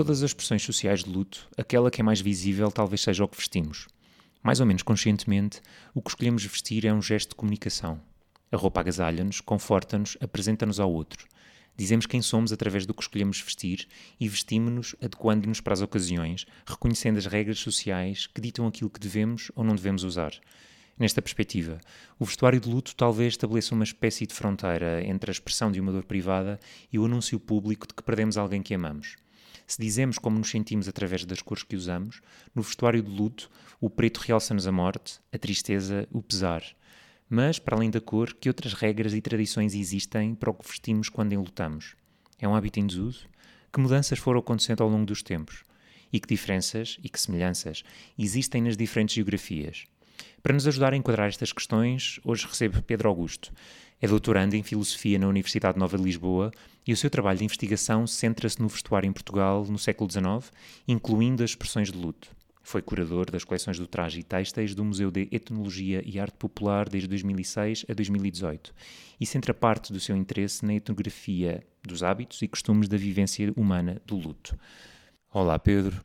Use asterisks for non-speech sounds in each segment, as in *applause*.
todas as expressões sociais de luto, aquela que é mais visível talvez seja o que vestimos. Mais ou menos conscientemente, o que escolhemos vestir é um gesto de comunicação. A roupa agasalha-nos, conforta-nos, apresenta-nos ao outro. Dizemos quem somos através do que escolhemos vestir e vestimos-nos adequando-nos para as ocasiões, reconhecendo as regras sociais que ditam aquilo que devemos ou não devemos usar. Nesta perspectiva, o vestuário de luto talvez estabeleça uma espécie de fronteira entre a expressão de uma dor privada e o anúncio público de que perdemos alguém que amamos. Se dizemos como nos sentimos através das cores que usamos, no vestuário de luto, o preto realça-nos a morte, a tristeza, o pesar. Mas, para além da cor, que outras regras e tradições existem para o que vestimos quando enlutamos? É um hábito em desuso? Que mudanças foram acontecendo ao longo dos tempos? E que diferenças e que semelhanças existem nas diferentes geografias? Para nos ajudar a enquadrar estas questões, hoje recebo Pedro Augusto. É doutorando em Filosofia na Universidade Nova de Lisboa e o seu trabalho de investigação centra-se no vestuário em Portugal no século XIX, incluindo as expressões de luto. Foi curador das coleções do traje e têxteis do Museu de Etnologia e Arte Popular desde 2006 a 2018 e centra parte do seu interesse na etnografia dos hábitos e costumes da vivência humana do luto. Olá, Pedro.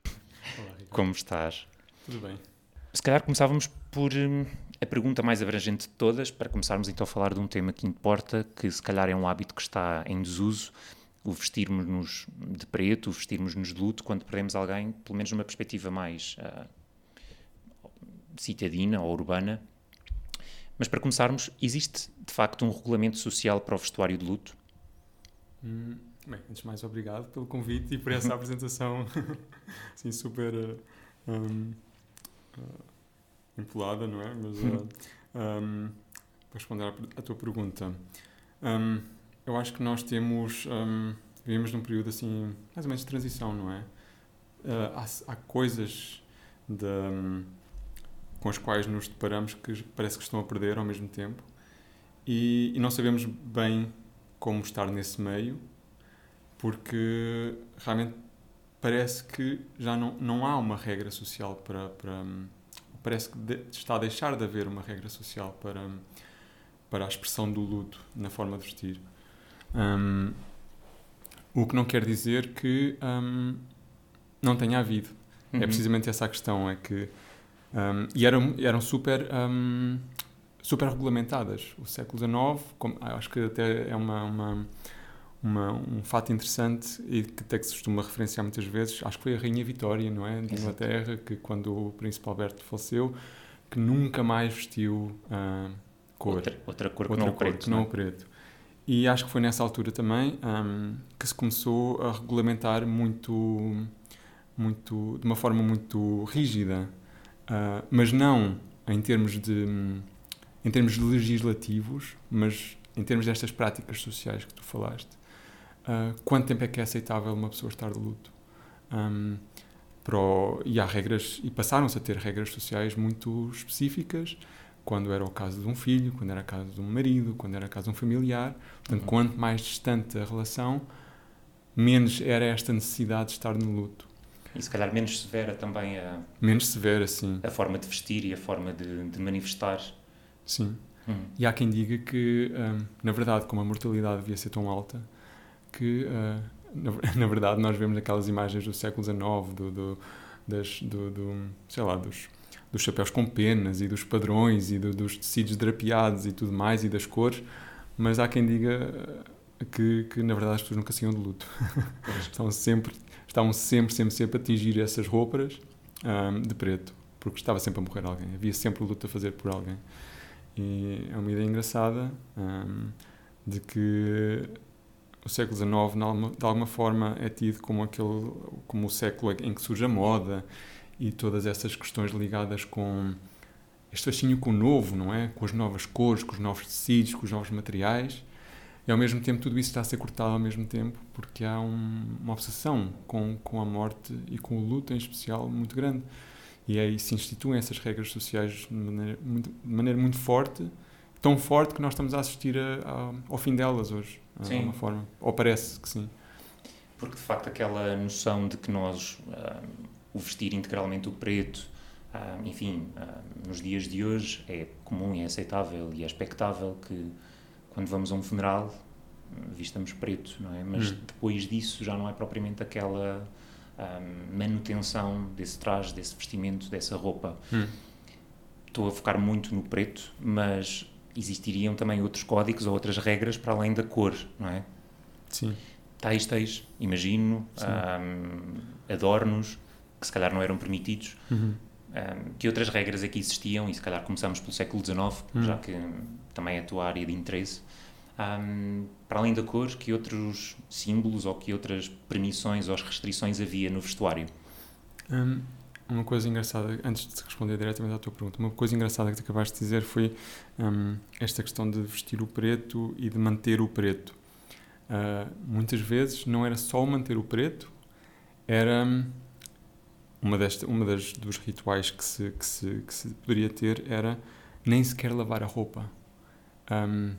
Olá, Como estás? Tudo bem. Se calhar começávamos por hum, a pergunta mais abrangente de todas, para começarmos então a falar de um tema que importa, que se calhar é um hábito que está em desuso, o vestirmos-nos de preto, o vestirmos-nos de luto, quando perdemos alguém, pelo menos numa perspectiva mais uh, citadina ou urbana. Mas para começarmos, existe de facto um regulamento social para o vestuário de luto? Hum, bem, antes de mais, obrigado pelo convite e por essa *laughs* apresentação assim super uh, um, uh, empolada, não é? Mas uh, um, para responder à, tua pergunta, um, eu acho que nós temos um, vivemos num período assim mais ou menos de transição, não é? Uh, há, há, coisas de, com as quais nos deparamos que parece que estão a perder ao mesmo tempo e, e não sabemos bem como estar nesse meio porque realmente parece que já não, não há uma regra social para, para parece que de, está a deixar de haver uma regra social para, para a expressão do luto na forma de vestir. Um, o que não quer dizer que um, não tenha havido. É uhum. É precisamente essa a questão, é que um, e eram, eram super super regulamentadas. O século XIX, como, acho que até é uma, uma, uma, um fato interessante e que até que se costuma referenciar muitas vezes, acho que foi a Rainha Vitória, não é? De Inglaterra, que quando o Príncipe Alberto faleceu, que nunca mais vestiu uh, cor. Outra, outra cor outra que não cor, preto. Que não é? o preto. E acho que foi nessa altura também um, que se começou a regulamentar muito, muito, de uma forma muito rígida, uh, mas não em termos de em termos legislativos, mas em termos destas práticas sociais que tu falaste. Uh, quanto tempo é que é aceitável uma pessoa estar de luto? Um, o, e há regras, e passaram-se a ter regras sociais muito específicas, quando era o caso de um filho, quando era o caso de um marido, quando era o caso de um familiar. Portanto, uhum. quanto mais distante a relação, menos era esta necessidade de estar no luto. E se calhar menos severa também a. Menos severa, sim. A forma de vestir e a forma de, de manifestar Sim. Hum. E há quem diga que, na verdade, como a mortalidade devia ser tão alta, que, uh, na, *laughs* na, verdade, nós vemos aquelas imagens do século XIX, do, do, das, do, do sei lá, dos, dos chapéus com penas e dos padrões e do, dos tecidos drapeados e tudo mais e das cores, mas há quem diga que, que na verdade, as pessoas nunca saíam de luto. *laughs* estavam sempre, estavam sempre, sempre, sempre a atingir essas roupas um, de preto, porque estava sempre a morrer alguém, havia sempre luta a fazer por alguém. E é uma ideia engraçada um, de que o século XIX, de alguma forma, é tido como, aquele, como o século em que surge a moda e todas essas questões ligadas com este fascínio com o novo, não é? Com as novas cores, com os novos tecidos, com os novos materiais. E ao mesmo tempo tudo isso está a ser cortado ao mesmo tempo porque há um, uma obsessão com, com a morte e com o luto em especial muito grande. E aí se instituem essas regras sociais de maneira muito, de maneira muito forte, tão forte que nós estamos a assistir a, a, ao fim delas hoje, de alguma forma. Ou parece que sim. Porque de facto aquela noção de que nós, uh, o vestir integralmente o preto, uh, enfim, uh, nos dias de hoje é comum e é aceitável e é expectável que quando vamos a um funeral vistamos preto, não é? Mas hum. depois disso já não é propriamente aquela manutenção desse traje, desse vestimento, dessa roupa. Hum. Estou a focar muito no preto, mas existiriam também outros códigos ou outras regras para além da cor, não é? Sim. Têxteis, imagino, um, adornos, que se calhar não eram permitidos. Uhum. Um, que outras regras aqui existiam, e se calhar começamos pelo século XIX, Hum. já que também é a tua área de interesse. Um, para além da cor, que outros símbolos ou que outras permissões ou restrições havia no vestuário? Uma coisa engraçada, antes de responder diretamente à tua pergunta, uma coisa engraçada que tu acabaste de dizer foi hum, esta questão de vestir o preto e de manter o preto. Ah, muitas vezes não era só manter o preto, era hum, uma, desta, uma das dos rituais que se, que, se, que se poderia ter era nem sequer lavar a roupa. Hum,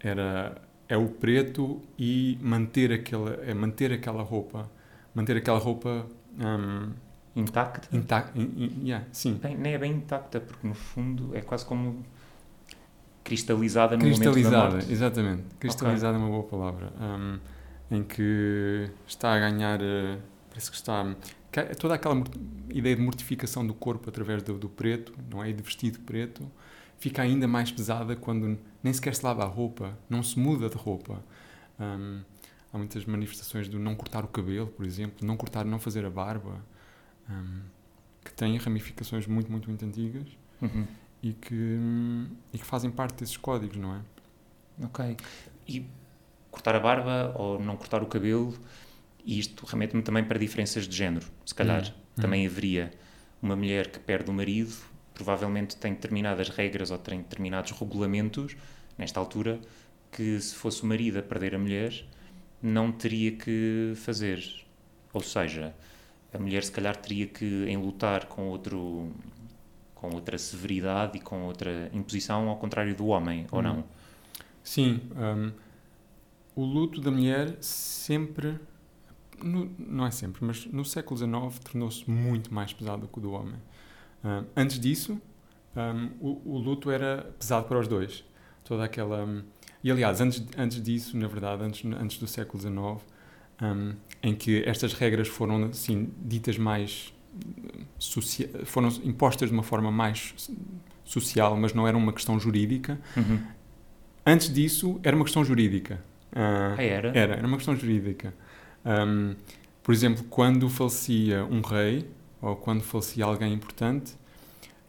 era é o preto e manter aquela é manter aquela roupa manter aquela roupa hum, Intacta? intacta yeah, sim. Bem, nem é bem intacta, porque no fundo é quase como cristalizada no momento da cristalizada morte. exatamente. Cristalizada é uma boa palavra. Hum, em que está a ganhar eh, parece que está é toda aquela ideia de mortificação do corpo através do, do preto não é? E de vestido preto fica ainda mais pesada quando nem sequer se lava a roupa não se muda de roupa. Hum, há muitas manifestações do não cortar o cabelo por exemplo não cortar não fazer a barba hum, que têm ramificações muito muito muito antigas Uhum. e que, e que fazem parte desses códigos, não é? Ok. E cortar a barba ou não cortar o cabelo, e isto remete-me também para diferenças de género. Se calhar Hum, também haveria uma mulher que perde o marido, provavelmente tem determinadas regras ou tem determinados regulamentos, nesta altura, que se fosse o marido a perder a mulher, não teria que fazer. Ou seja, a mulher se calhar teria que enlutar com outro com outra severidade e com outra imposição ao contrário do homem, ou Hum. não? Sim, hum, o luto da mulher sempre, no- não é sempre, mas no século XIX tornou-se muito mais pesado que o do homem. Hum, antes disso, hum, o, o luto era pesado para os dois. Toda aquela. hum, e aliás, antes, antes disso, na verdade, antes, antes do século XIX, hum, em que estas regras foram assim, ditas mais. socia- foram impostas de uma forma mais social, mas não era uma questão jurídica. Uhum. Antes disso, era uma questão jurídica. Ah, Ah, era? era, era uma questão jurídica. Ahm, por exemplo, quando falecia um rei, ou quando falecia alguém importante,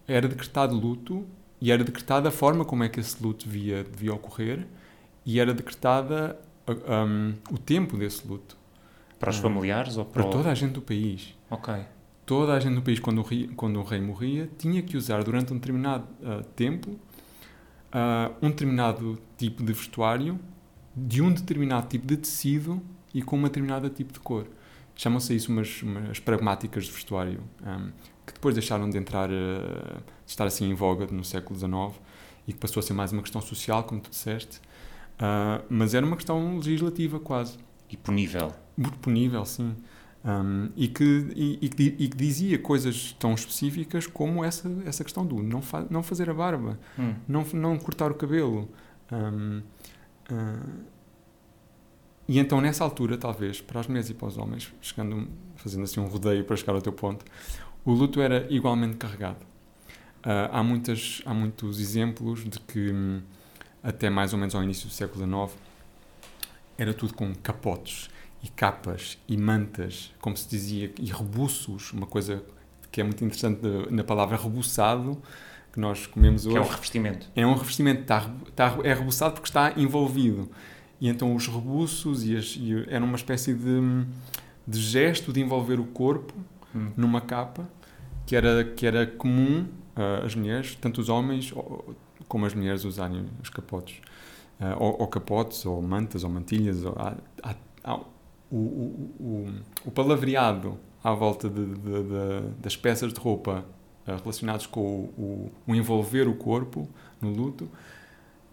era decretado luto e era decretada a forma como é que esse luto devia, devia ocorrer e era decretada ah, ahm, o tempo desse luto. Para os Ah. familiares ou para, Para o- toda a gente do país. Ok. Toda a gente do país, quando o rei, quando o rei morria, tinha que usar durante um determinado ah, tempo ah, um determinado tipo de vestuário, de um determinado tipo de tecido e com uma determinada tipo de cor. Chamam-se isso umas, umas pragmáticas de vestuário, ahm, que depois deixaram de entrar, ah, de estar assim em voga no século XIX e que passou a ser mais uma questão social, como tu disseste, Ah, mas era uma questão legislativa quase E punível. muito punível, sim. Um, e, que, e, e que e que dizia coisas tão específicas como essa, essa questão do não, fa não fazer a barba, Hum. não, não cortar o cabelo. Um, ah, e então, nessa altura, talvez, para as mulheres e para os homens, chegando, fazendo assim um rodeio para chegar ao teu ponto, o luto era igualmente carregado. Ah, há, muitas, há muitos exemplos de que, hum, até mais ou menos ao início do século XIX, era tudo com capotes e capas e mantas, como se dizia, e rebuços, uma coisa que é muito interessante na palavra rebuçado, que nós comemos Que hoje. é um revestimento. É um revestimento, está, está, é rebuçado porque está envolvido. E então os rebuços e as, e era uma espécie de, de gesto de envolver o corpo Hum. numa capa que era, que era comum às mulheres, tanto os homens como as mulheres usarem os capotes. Ah, ou, ou capotes, ou mantas, ou mantilhas. Ou, há- há- há- o, o, o, o palavreado à volta de, de- de- das peças de roupa ah, relacionados com o envolver o corpo no luto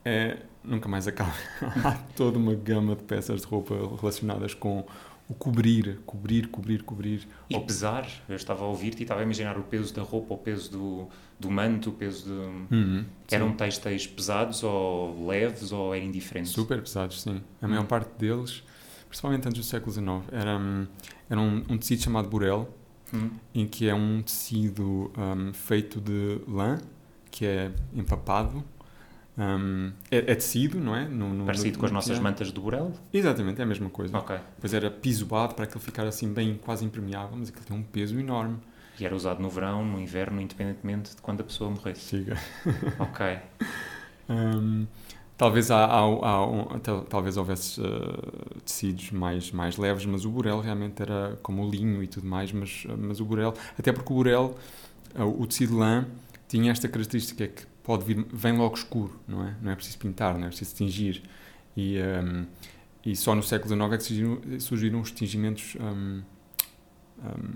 é, nunca mais acaba. *laughs* Há toda uma gama de peças de roupa relacionadas com o cobrir, cobrir, cobrir, cobrir. E Ou- pesar, eu estava a ouvir-te e estava a imaginar o peso da roupa, o peso do, do manto, o peso de... Uhum, Eram textos pesados ou leves ou era indiferente? super pesados, sim. A Hum. maior parte deles, principalmente antes do século XIX, era, hum, era um, um tecido chamado burel, Hum. em que é um tecido hum, feito de lã, que é empapado. Hum, é, é tecido, não é? No, no- Parecido no- com as no nossas mantas de burel? Exatamente, é a mesma coisa. Ok. Depois era pisoado para aquilo ficar assim bem quase impermeável, mas aquilo tem um peso enorme. E era usado no verão, no inverno, independentemente de quando a pessoa morresse. Chega. *laughs* Ok. Hum, talvez há, há- há um- tal- talvez houvesse uh, tecidos mais mais leves, mas o burel realmente era como o linho e tudo mais, mas mas o burel, até porque o burel, uh, o tecido lã tinha esta característica que pode vir vem logo escuro, não é? Não é preciso pintar, não é preciso tingir. E hum, e só no século XIX é que surgiram, surgiram os tingimentos hum, hum,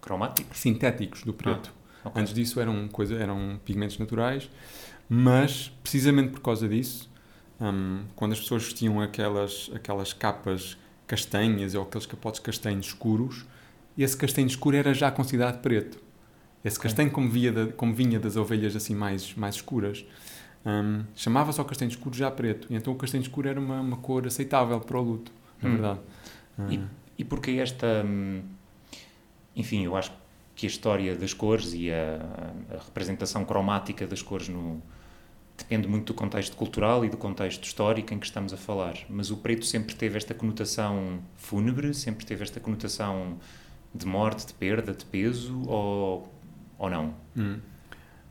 Cromáticos? sintéticos do preto. Ok. Antes disso eram, coisa, eram pigmentos naturais, mas precisamente por causa disso, hum, quando as pessoas vestiam aquelas, aquelas capas castanhas ou aqueles capotes castanhos escuros, esse castanho escuro era já considerado preto. Esse castanho, como, da- como vinha das ovelhas assim mais, mais escuras, hum, chamava-se ao castanho escuro já preto. E então o castanho escuro era uma, uma cor aceitável para o luto, na Hum. verdade. E, Hum. e porque esta. hum, Enfim, eu acho que a história das cores e a, a representação cromática das cores no, depende muito do contexto cultural e do contexto histórico em que estamos a falar. Mas o preto sempre teve esta conotação fúnebre, sempre teve esta conotação de morte, de perda, de peso, ou, ou não? Hum.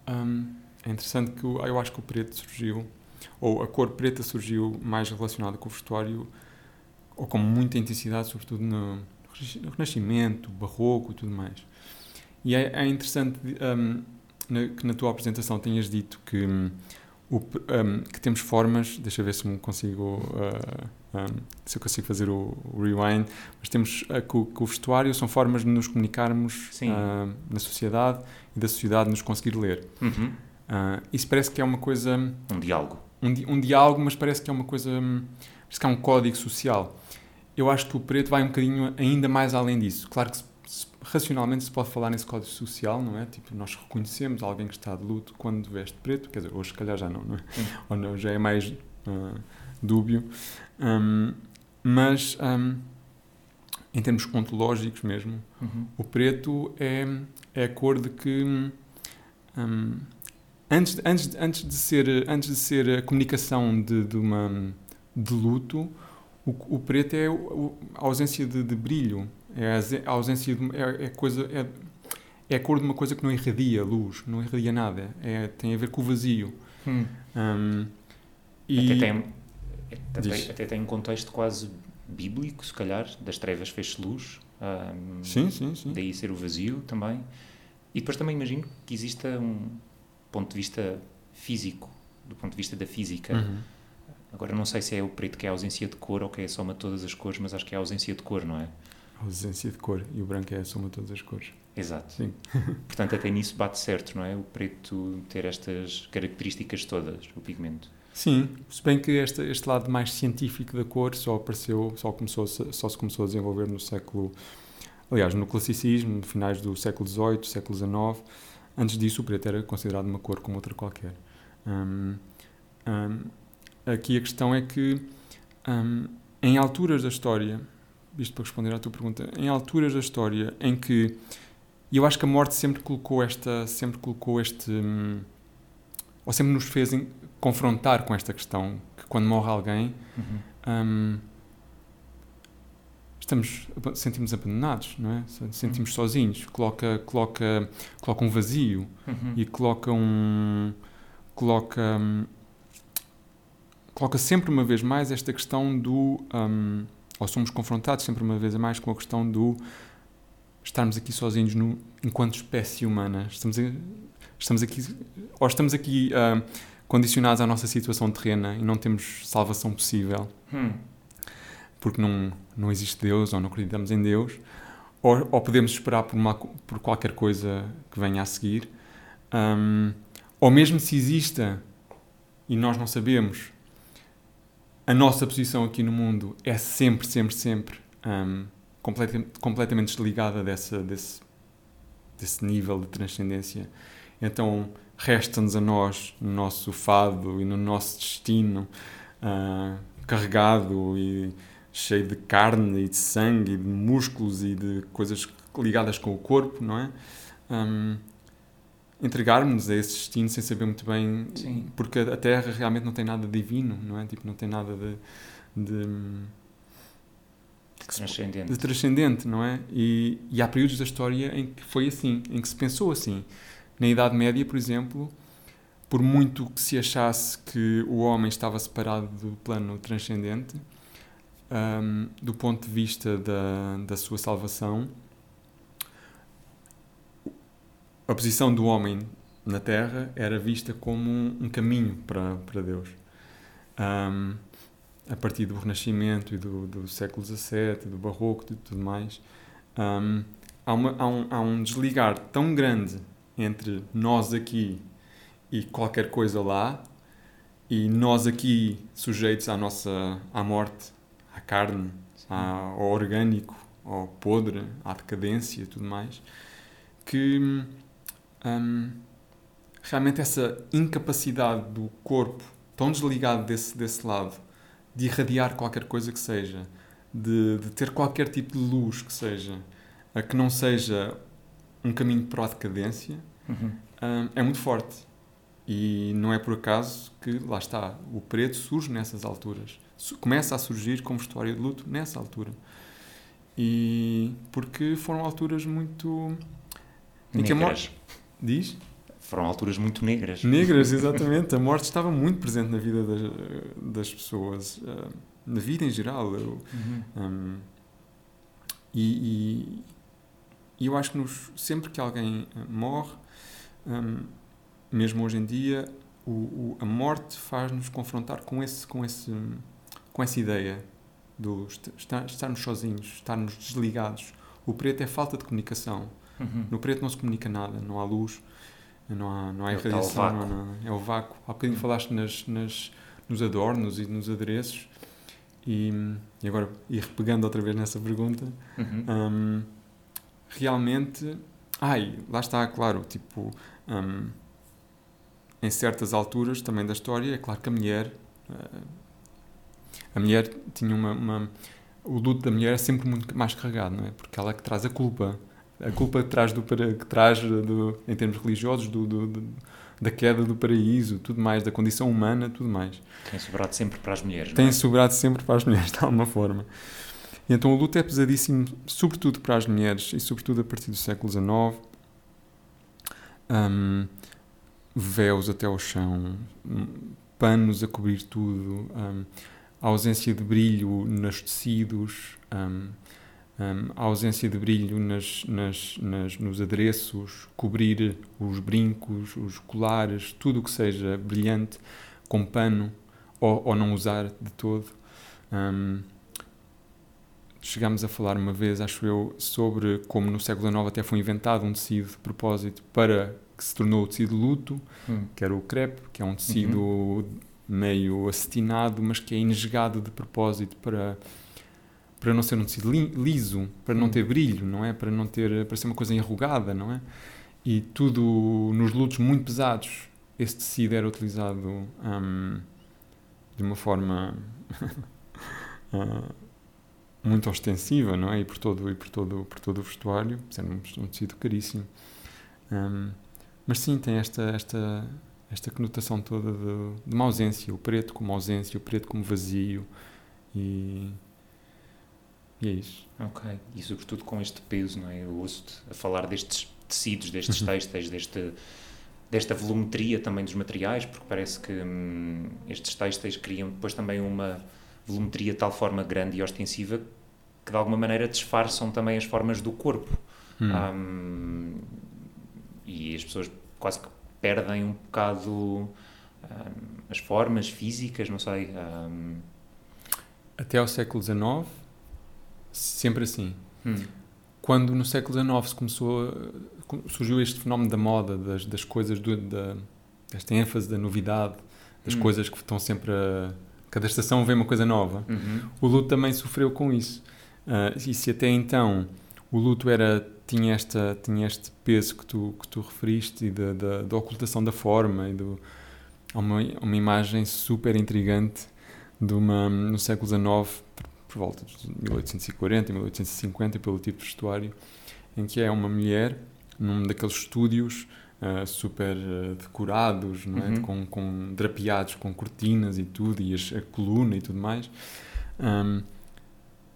Hum, é interessante que eu acho que o preto surgiu, ou a cor preta surgiu mais relacionada com o vestuário, ou com muita intensidade, sobretudo no, no Renascimento, Barroco e tudo mais. E é, é interessante hum, na- que na tua apresentação tenhas dito que, hum, o hum, que temos formas, deixa ver se me consigo, uh, hum, se eu consigo fazer o, o rewind, mas temos que, o, que o vestuário são formas de nos comunicarmos uh, na sociedade e da sociedade nos conseguir ler. Uhum. Uh, isso parece que é uma coisa, Um diálogo. um, di- um diálogo, mas parece que é uma coisa, parece que é um código social. Eu acho que o preto vai um bocadinho ainda mais além disso. Claro que se- se- racionalmente se pode falar nesse código social, não é? Tipo, nós reconhecemos alguém que está de luto quando veste preto, quer dizer, hoje se calhar já não, não é? Ou não, já é mais uh, dúbio. Um, mas, um, em termos ontológicos mesmo, Uhum. o preto é, é a cor de que hum, antes, de- antes, antes de ser antes de ser a comunicação de, de uma de luto o, o preto é a ausência de, de brilho é a, ausência de, é, é coisa é, é a cor de uma coisa que não irradia luz não irradia nada é tem a ver com o vazio Hum. Hum, e Até, tem, até, tem um contexto quase bíblico, se calhar, das trevas fez-se luz. ahm, sim sim sim Daí ser o vazio também. E depois também imagino que exista um ponto de vista físico, do ponto de vista da física. Uhum. Agora não sei se é o preto que é a ausência de cor ou que é a soma de todas as cores, mas acho que é a ausência de cor, não é? a ausência de cor e o branco é a soma de todas as cores Exato. Sim. *laughs* Portanto, até nisso bate certo, não é? O preto ter estas características todas, o pigmento. Sim, se bem que este, este lado mais científico da cor só apareceu, só, começou, só se começou a desenvolver no século, aliás, no classicismo, finais do século XVIII, século XIX. Antes disso, o preto era considerado uma cor como outra qualquer. Hum, hum, aqui a questão é que, hum, em alturas da história, isto para responder à tua pergunta, em alturas da história em que, e eu acho que a morte sempre colocou esta, sempre colocou este, hum, ou sempre nos fez confrontar com esta questão, que quando morre alguém, hum, estamos, sentimos abandonados, não é? Sentimos sozinhos, coloca, coloca, coloca um vazio Uhum. e coloca um coloca hum, coloca sempre uma vez mais esta questão do hum, ou somos confrontados sempre uma vez mais com a questão do estarmos aqui sozinhos no, enquanto espécie humana estamos estamos aqui ou estamos aqui hum, condicionados à nossa situação terrena e não temos salvação possível Hum. porque não, não existe Deus ou não acreditamos em Deus, ou, ou podemos esperar por, uma, por qualquer coisa que venha a seguir, Hum, ou mesmo se exista e nós não sabemos, a nossa posição aqui no mundo é sempre, sempre, sempre completa- completamente desligada dessa, desse, desse nível de transcendência. Então, resta-nos a nós, no nosso fado e no nosso destino, ah, carregado e cheio de carne e de sangue e de músculos e de coisas ligadas com o corpo, não é? Um, entregarmos a esse destino sem saber muito bem Sim. porque a Terra realmente não tem nada divino não é tipo não tem nada de, de, Transcendente. de transcendente não é e, e há períodos da história em que foi assim em que se pensou assim na Idade Média por exemplo por muito que se achasse que o homem estava separado do plano transcendente um, do ponto de vista da, da sua salvação a posição do homem na Terra era vista como um, caminho para, para Deus. Um, a partir do Renascimento e do, do século XVII, do Barroco e tudo mais, um, há, uma, há, há um desligar tão grande entre nós aqui e qualquer coisa lá, e nós aqui sujeitos à nossa à morte, à carne, à, ao orgânico, ao podre, à decadência e tudo mais, que hum, realmente essa incapacidade do corpo, tão desligado desse, desse lado, de irradiar qualquer coisa que seja, de, de ter qualquer tipo de luz que seja, a que não seja um caminho para a decadência, Uhum. hum, é muito forte. E não é por acaso que, lá está, o preto surge nessas alturas. Começa a surgir como história de luto nessa altura. E porque foram alturas muito. Negras. Diz? Foram alturas muito negras. Negras, *laughs* exatamente. A morte estava muito presente na vida das, das pessoas, na vida em geral. Eu, Uhum. Hum, e, e- e eu acho que nos- sempre que alguém eh, morre, hum, mesmo hoje em dia, o, o- a morte faz-nos confrontar com, esse, com, esse, com essa ideia do est- estar- estarmos sozinhos, estarmos desligados. O preto é falta de comunicação. Uhum. No preto não se comunica nada, não há luz, não há, não há É irradiação, vácuo. não há- é o vácuo. Há bocadinho falaste nas, nas, nos adornos e nos adereços, e, e agora, ir pegando outra vez nessa pergunta, Uhum. hum, realmente. Ai, lá está, claro, tipo. Hum, em certas alturas também da história, é claro que a mulher. eh, a mulher tinha uma, uma- O luto da mulher é sempre muito mais carregado, não é? Porque ela é que traz a culpa. A culpa que traz, do, que traz do, em termos religiosos do, do- do- da queda do paraíso, tudo mais, da condição humana, tudo mais Tem sobrado sempre para as mulheres. tem não é? sobrado sempre para as mulheres, de alguma forma. E então o luto é pesadíssimo, sobretudo para as mulheres e sobretudo a partir do século XIX. Hum, véus até ao chão, panos a cobrir tudo, hum, a ausência de brilho nos tecidos, hum, a ausência de brilho nas, nas, nas- nos adereços, cobrir os brincos, os colares, tudo o que seja brilhante com pano ou, ou não usar de todo. Hum, chegámos a falar uma vez, acho eu, sobre como no século XIX até foi inventado um tecido de propósito para que se tornou o tecido luto, Hum. que era o crepe, que é um tecido meio acetinado, mas que é engesgado de propósito para para não ser um tecido li- liso, para não Hum. ter brilho, não é? Para não ter para ser uma coisa enrugada, não é? E tudo nos lutos muito pesados, esse tecido era utilizado hum, de uma forma ah, *laughs* muito ostensiva, não é? E por todo e por todo por todo o vestuário, sendo um, um tecido caríssimo. Hum, mas sim, tem esta, esta, esta conotação toda de, de uma ausência, o preto como ausência, o preto como vazio, e, e é isso. Ok. E sobretudo com este peso, não é? Eu ouço-te a falar destes tecidos, destes Uhum. têxteis, deste, desta volumetria também dos materiais, porque parece que hum, estes têxteis criam depois também uma volumetria de tal forma grande e ostensiva que de alguma maneira disfarçam também as formas do corpo. Hum. Hum, e as pessoas quase que perdem um bocado hum, as formas físicas, não sei. hum, Até ao século XIX, sempre assim. hum, Quando no século XIX começou, surgiu este fenómeno da moda, das, das coisas, do, da, desta ênfase da novidade, das Hum. coisas que estão sempre a. Cada estação vem uma coisa nova. uhum, O luto também sofreu com isso. Ah, e se até então o luto era, tinha, esta, tinha este peso que tu, que tu referiste e da, da, da ocultação da forma e do, uma, uma imagem super intrigante de uma, no século XIX por volta de 1840, 1850, pelo tipo de vestuário, em que é uma mulher num daqueles estúdios uh, super uh, decorados, não é? Uhum. com, com drapeados, com cortinas e tudo, e as, a coluna e tudo mais. Um,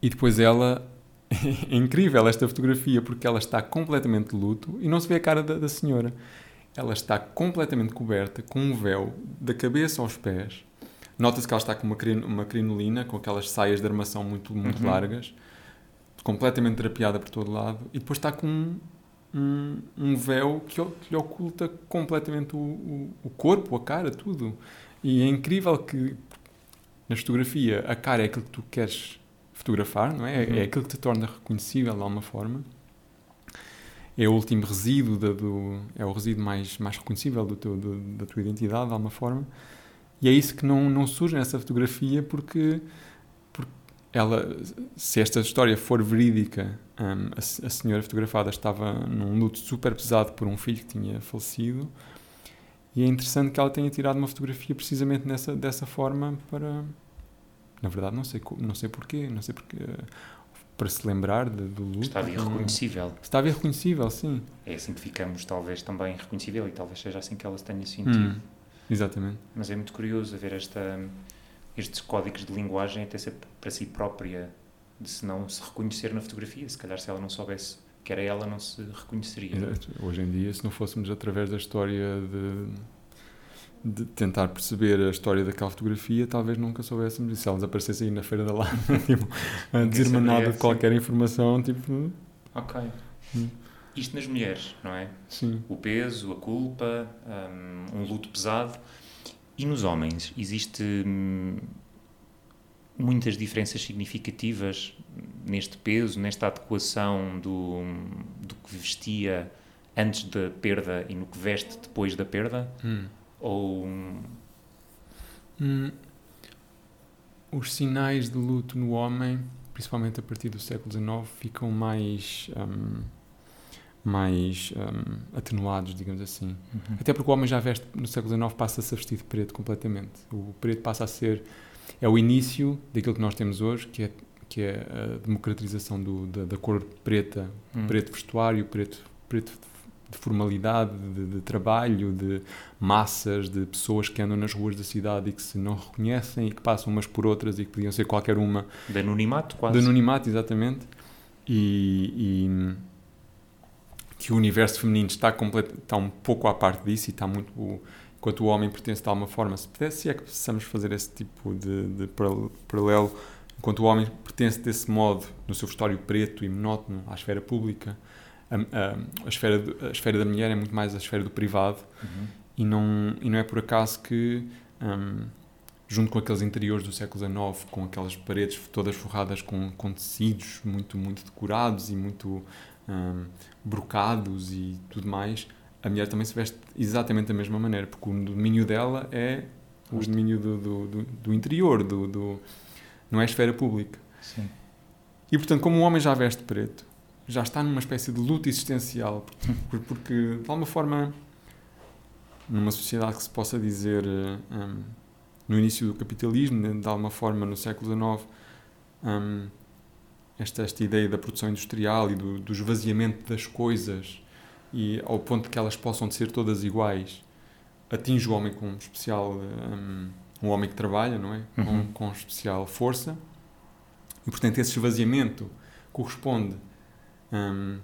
e depois ela *laughs* é incrível esta fotografia porque ela está completamente de luto e não se vê a cara da, da senhora. Ela está completamente coberta com um véu da cabeça aos pés. Nota-se que ela está com uma, uma crinolina, com aquelas saias de armação muito, muito uhum. largas, completamente drapeada por todo lado, e depois está com um, um, véu que, que, lhe oculta completamente o, o, o corpo, a cara, tudo. E é incrível que na fotografia a cara é aquilo que tu queres fotografar, não é? Uhum. É aquilo que te torna reconhecível de alguma forma. É o último resíduo, da, do, é o resíduo mais, mais reconhecível do teu, do, da tua identidade, de alguma forma. E é isso que não, não surge nessa fotografia porque ela, se esta história for verídica, um, a, a, senhora fotografada estava num luto super pesado por um filho que tinha falecido. E é interessante que ela tenha tirado uma fotografia precisamente nessa, dessa forma para, na verdade, não sei, não sei porquê, não sei porquê. Para se lembrar de, do luto. Estava irreconhecível. Estava irreconhecível, sim. É assim que ficamos, talvez, também reconhecível e talvez seja assim que ela se tenha sentido. Hum, exatamente. Mas é muito curioso ver esta, estes códigos de linguagem até ser para si própria, de se não se reconhecer na fotografia. Se calhar, se ela não soubesse que era ela, não se reconheceria. Exato. Hoje em dia, se não fôssemos através da história de de tentar perceber a história daquela fotografia, talvez nunca soubéssemos. E se elas aparecessem aí na Feira da Lama, *laughs* tipo, a dizer-me nada de qualquer informação, tipo. Ok. Hum. Isto nas mulheres, não é? Sim. O peso, a culpa, um, um luto pesado. E nos homens, existe hum, muitas diferenças significativas neste peso, nesta adequação do, do que vestia antes da perda e no que veste depois da perda? Hum. Ou. Hum, os sinais de luto no homem, principalmente a partir do século XIX, ficam mais. Um, mais um, atenuados, digamos assim. Uhum. Até porque o homem já veste, no século XIX, passa-se a vestir de preto completamente. O preto passa a ser. É o início daquilo que nós temos hoje, que é, que é a democratização do, da, da cor preta, uhum. preto vestuário, preto, preto de formalidade, de, de, trabalho, de massas, de pessoas que andam nas ruas da cidade e que se não reconhecem e que passam umas por outras e que podiam ser qualquer uma. De anonimato, quase. De anonimato, exatamente. E, e que o universo feminino está, completo, está um pouco à parte disso e está muito. Enquanto o homem pertence de alguma forma, se, pudesse, se é que precisamos fazer esse tipo de, de paralelo, enquanto o homem pertence desse modo, no seu vestuário preto e monótono, à esfera pública, a, a, a, esfera, a esfera da mulher é muito mais a esfera do privado uhum. e, não, e não é por acaso que, um, junto com aqueles interiores do século XIX, com aquelas paredes todas forradas com, com tecidos muito, muito decorados e muito um, brocados e tudo mais, a mulher também se veste exatamente da mesma maneira, porque o domínio dela é o domínio do, do, do, do interior, do, do, não é a esfera pública. Sim. E portanto, como o homem já veste preto, já está numa espécie de luta existencial, porque, de alguma forma, numa sociedade que se possa dizer um, no início do capitalismo, de alguma forma no século XIX, um, esta, esta ideia da produção industrial e do, do esvaziamento das coisas e ao ponto de que elas possam ser todas iguais, atinge o homem com especial um, um homem que trabalha, não é? Uhum. Com, com especial força e portanto esse esvaziamento corresponde um,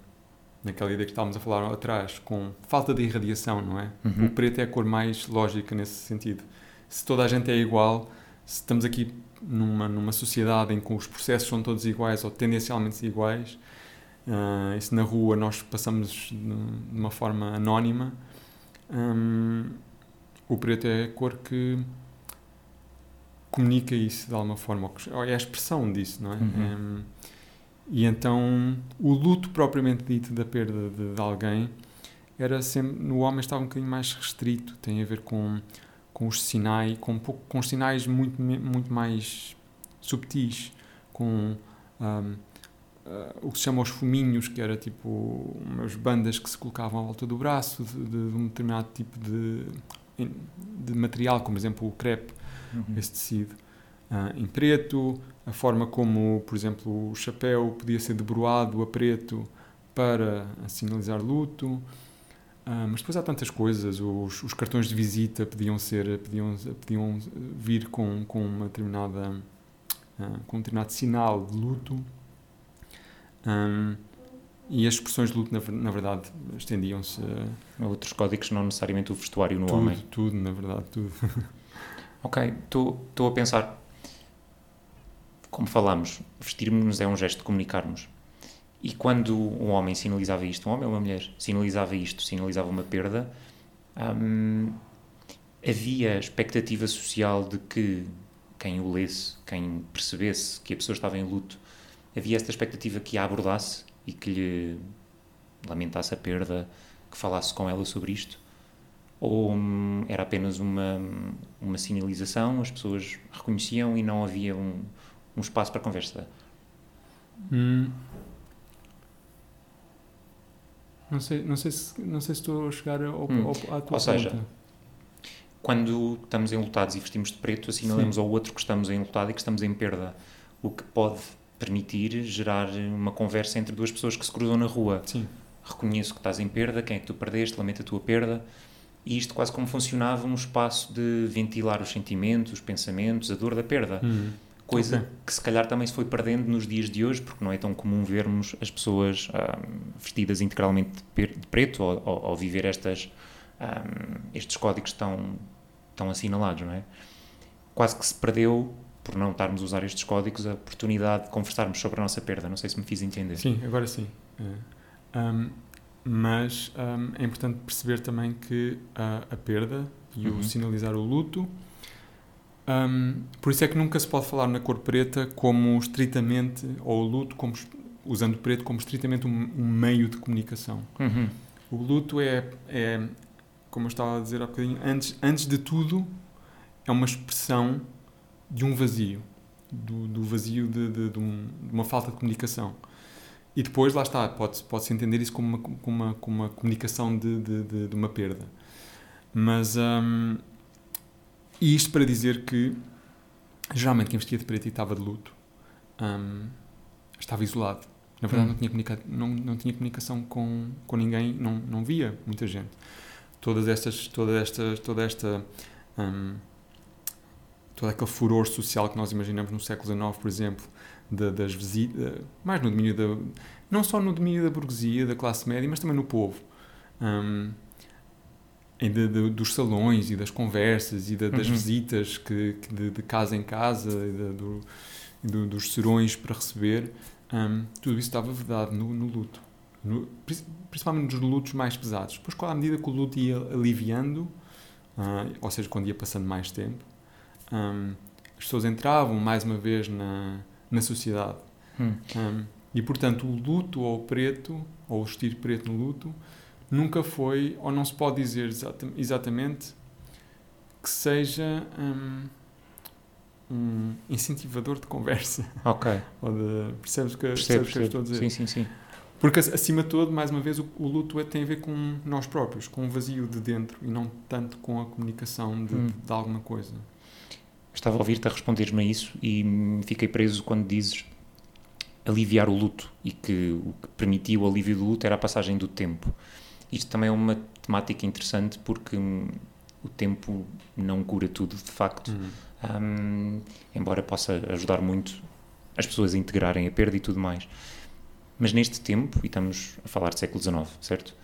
naquela ideia que estávamos a falar atrás, com falta de irradiação, não é? Uhum. O preto é a cor mais lógica nesse sentido. Se toda a gente é igual, se estamos aqui numa, numa sociedade em que os processos são todos iguais ou tendencialmente iguais, uh, e se na rua nós passamos de uma forma anónima, um, o preto é a cor que comunica isso de alguma forma, ou é a expressão disso, não é? Uhum. Um, e então o luto propriamente dito da perda de, de, alguém era sempre no homem estava um bocadinho mais restrito, tem a ver com com os sinais, com com os sinais muito muito mais subtis, com um, uh, o que se chama os fuminhos, que era tipo umas bandas que se colocavam à volta do braço de, de, de um determinado tipo de, de material, como por exemplo o crepe, uhum. esse tecido. uh, em preto, a forma como, por exemplo, o chapéu podia ser debruado a preto para sinalizar luto. Uh, mas depois há tantas coisas, os, os, cartões de visita podiam ser, podiam, podiam vir com, com uma determinada, uh, com um determinado sinal de luto. Um, e as expressões de luto, na, na verdade, estendiam-se a outros códigos, não necessariamente o vestuário no tudo, homem. Tudo, na verdade, tudo. *laughs* ok, estou a pensar, como falámos, vestirmos é um gesto de comunicarmos. E quando um homem sinalizava isto, um homem ou uma mulher sinalizava isto, sinalizava uma perda, hum, havia expectativa social de que quem o lesse, quem percebesse que a pessoa estava em luto, havia esta expectativa que a abordasse e que lhe lamentasse a perda, que falasse com ela sobre isto? Ou hum, era apenas uma, uma sinalização, as pessoas reconheciam e não havia um, um espaço para conversa? Hum. Não sei, não sei, se, não sei se estou a chegar ao, hum. ao, à tua Ou seja, quando estamos enlutados e vestimos de preto, assinalamos Sim. ao outro que estamos enlutado e que estamos em perda. O que pode permitir gerar uma conversa entre duas pessoas que se cruzam na rua. Sim. Reconheço que estás em perda, quem é que tu perdeste, lamenta a tua perda. E isto quase como funcionava um espaço de ventilar os sentimentos, os pensamentos, a dor da perda. Uhum coisa okay. que se calhar também se foi perdendo nos dias de hoje, porque não é tão comum vermos as pessoas um, vestidas integralmente de preto ou, ou, ou viver estas, um, estes códigos tão, tão assinalados, não é? Quase que se perdeu, por não estarmos a usar estes códigos, a oportunidade de conversarmos sobre a nossa perda. Não sei se me fiz entender. Sim, agora sim. É. Um, mas é importante perceber também que a, a perda e uhum. o sinalizar o luto um, por isso é que nunca se pode falar na cor preta como estritamente, ou o luto, como, usando o preto como estritamente um, um meio de comunicação. Uhum. O luto é, é, como eu estava a dizer há bocadinho, antes, antes de tudo, é uma expressão de um vazio, do, do vazio de, de, de, um, de, uma falta de comunicação. E depois, lá está, pode-se pode entender isso como uma, como uma, como uma comunicação de, uma perda. Mas. Um, e isto para dizer que, geralmente, quem vestia de preto e estava de luto um, estava isolado. Na verdade, hum. não, tinha não, não tinha comunicação com, com ninguém, não, não via muita gente. Todas estas, toda esta, toda esta, um, todo aquele furor social que nós imaginamos no século XIX, por exemplo, de, das visitas, mais no domínio da, não só no domínio da burguesia, da classe média, mas também no povo. Um, de, de, dos salões e das conversas e de, das uhum. visitas que, que de, casa em casa e do, do, dos serões para receber, um, tudo isso estava vedado no, no luto. No, principalmente nos lutos mais pesados. Depois, à medida que o luto ia aliviando, uh, ou seja, quando ia passando mais tempo, um, as pessoas entravam mais uma vez na, na sociedade. Hum. Um, e, portanto, o luto ou o preto, ou o vestir preto no luto, nunca foi, ou não se pode dizer exatamente, que seja um, um incentivador de conversa. *laughs* Ok. ou de, percebes o que, percebo, percebes que eu estou a dizer? Sim, sim, sim. Porque, acima de tudo, mais uma vez, o, o luto é, tem a ver com nós próprios, com o vazio de dentro e não tanto com a comunicação de, hum. de alguma coisa. Estava a ouvir-te a responder-me a isso e fiquei preso quando dizes aliviar o luto e que o que permitiu o alívio do luto era a passagem do tempo. Isto também é uma temática interessante porque hum, o tempo não cura tudo, de facto, uhum. um, embora possa ajudar muito as pessoas a integrarem a perda e tudo mais. Mas neste tempo, e estamos a falar de século XIX, certo?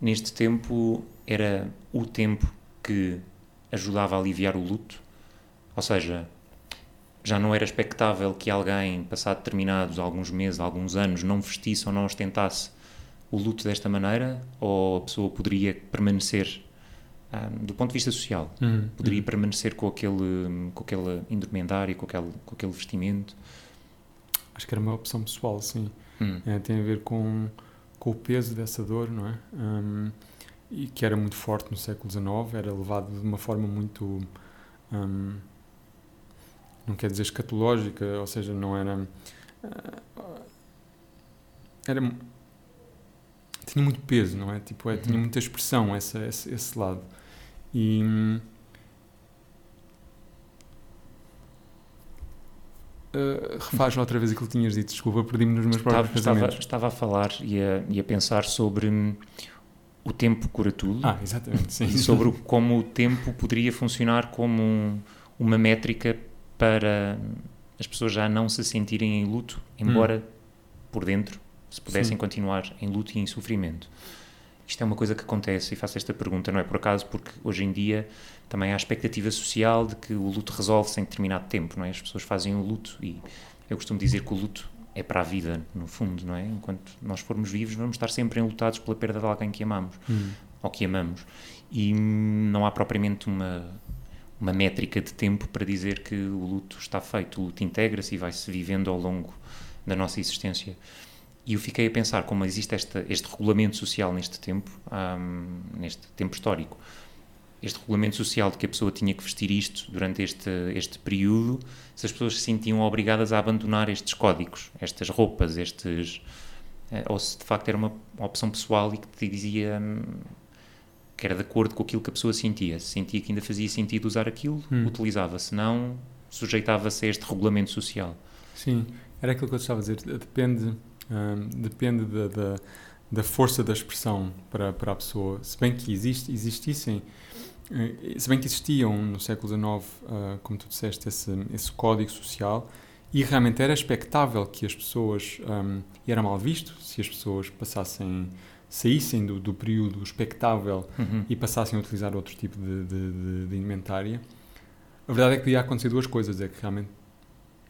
Neste tempo era o tempo que ajudava a aliviar o luto, ou seja, já não era expectável que alguém, passado determinados alguns meses, alguns anos, não vestisse ou não ostentasse o luto desta maneira ou a pessoa poderia permanecer um, do ponto de vista social uhum. poderia uhum. permanecer com aquele com aquela indumentária com aquele com aquele vestimento acho que era uma opção pessoal sim uhum. é, tem a ver com com o peso dessa dor não é um, e que era muito forte no século XIX era levado de uma forma muito um, não quer dizer escatológica ou seja não era uh, era tinha muito peso, não é? Tipo, é, tinha uhum. muita expressão essa, esse, esse lado. E Uh, refaz outra vez aquilo que tinhas dito, desculpa, perdi-me nos meus próprios estava, pensamentos. Estava, a falar e a, e a pensar sobre hum, o tempo cura tudo. Ah, exatamente, sim. E sobre *laughs* como o tempo poderia funcionar como um, uma métrica para as pessoas já não se sentirem em luto, embora hum. por dentro se pudessem sim. continuar em luto e em sofrimento. Isto é uma coisa que acontece e faço esta pergunta, não é por acaso, porque hoje em dia também há a expectativa social de que o luto resolve-se em determinado tempo, não é? As pessoas fazem o luto e eu costumo dizer que o luto é para a vida, no fundo, não é? Enquanto nós formos vivos, vamos estar sempre enlutados pela perda de alguém que amamos hum. ou que amamos. E não há propriamente uma, uma métrica de tempo para dizer que o luto está feito. O luto integra-se e vai-se vivendo ao longo da nossa existência. E eu fiquei a pensar como existe esta, este regulamento social neste tempo, neste tempo histórico este regulamento social de que a pessoa tinha que vestir isto durante este, este período, se as pessoas se sentiam obrigadas a abandonar estes códigos, estas roupas, estes. Eh, ou se de facto era uma opção pessoal e que te dizia hum, que era de acordo com aquilo que a pessoa sentia. Se sentia que ainda fazia sentido usar aquilo, hum. utilizava, se não, sujeitava-se a este regulamento social. Sim, era aquilo que eu estava a dizer. Depende, depende da, da, da, força da expressão para, para a pessoa. Se bem que existe, existissem eh, se bem que existiam no século XIX, uh, como tu disseste, esse, esse código social, e realmente era expectável que as pessoas, um, e era mal visto se as pessoas passassem, saíssem do, do período expectável uhum. e passassem a utilizar outro tipo de, de, de, de indumentária. A verdade é que podia acontecer duas coisas, é que realmente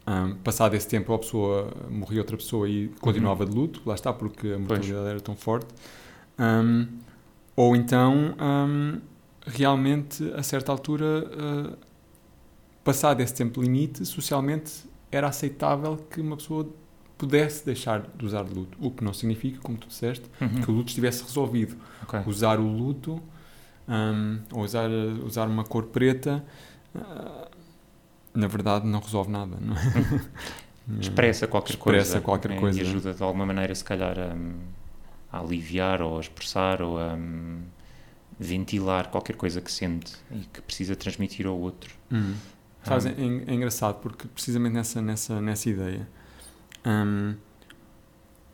um, passado esse tempo a pessoa morria outra pessoa e continuava uhum. de luto, lá está, porque a mortalidade pois. era tão forte. Um, ou então um, realmente, a certa altura, uh, passado esse tempo limite, socialmente era aceitável que uma pessoa pudesse deixar de usar luto. O que não significa, como tu disseste, uhum. que o luto estivesse resolvido. Okay. Usar o luto, ou usar, usar uma cor preta, uh, na verdade não resolve nada. Não é? *laughs* Expressa qualquer Expressa coisa. qualquer né? coisa. E ajuda de alguma maneira, se calhar, a, a aliviar ou a expressar ou a ventilar qualquer coisa que sente e que precisa transmitir ao outro. Hum. Sabes, é, é, engraçado porque precisamente nessa, nessa, nessa ideia um,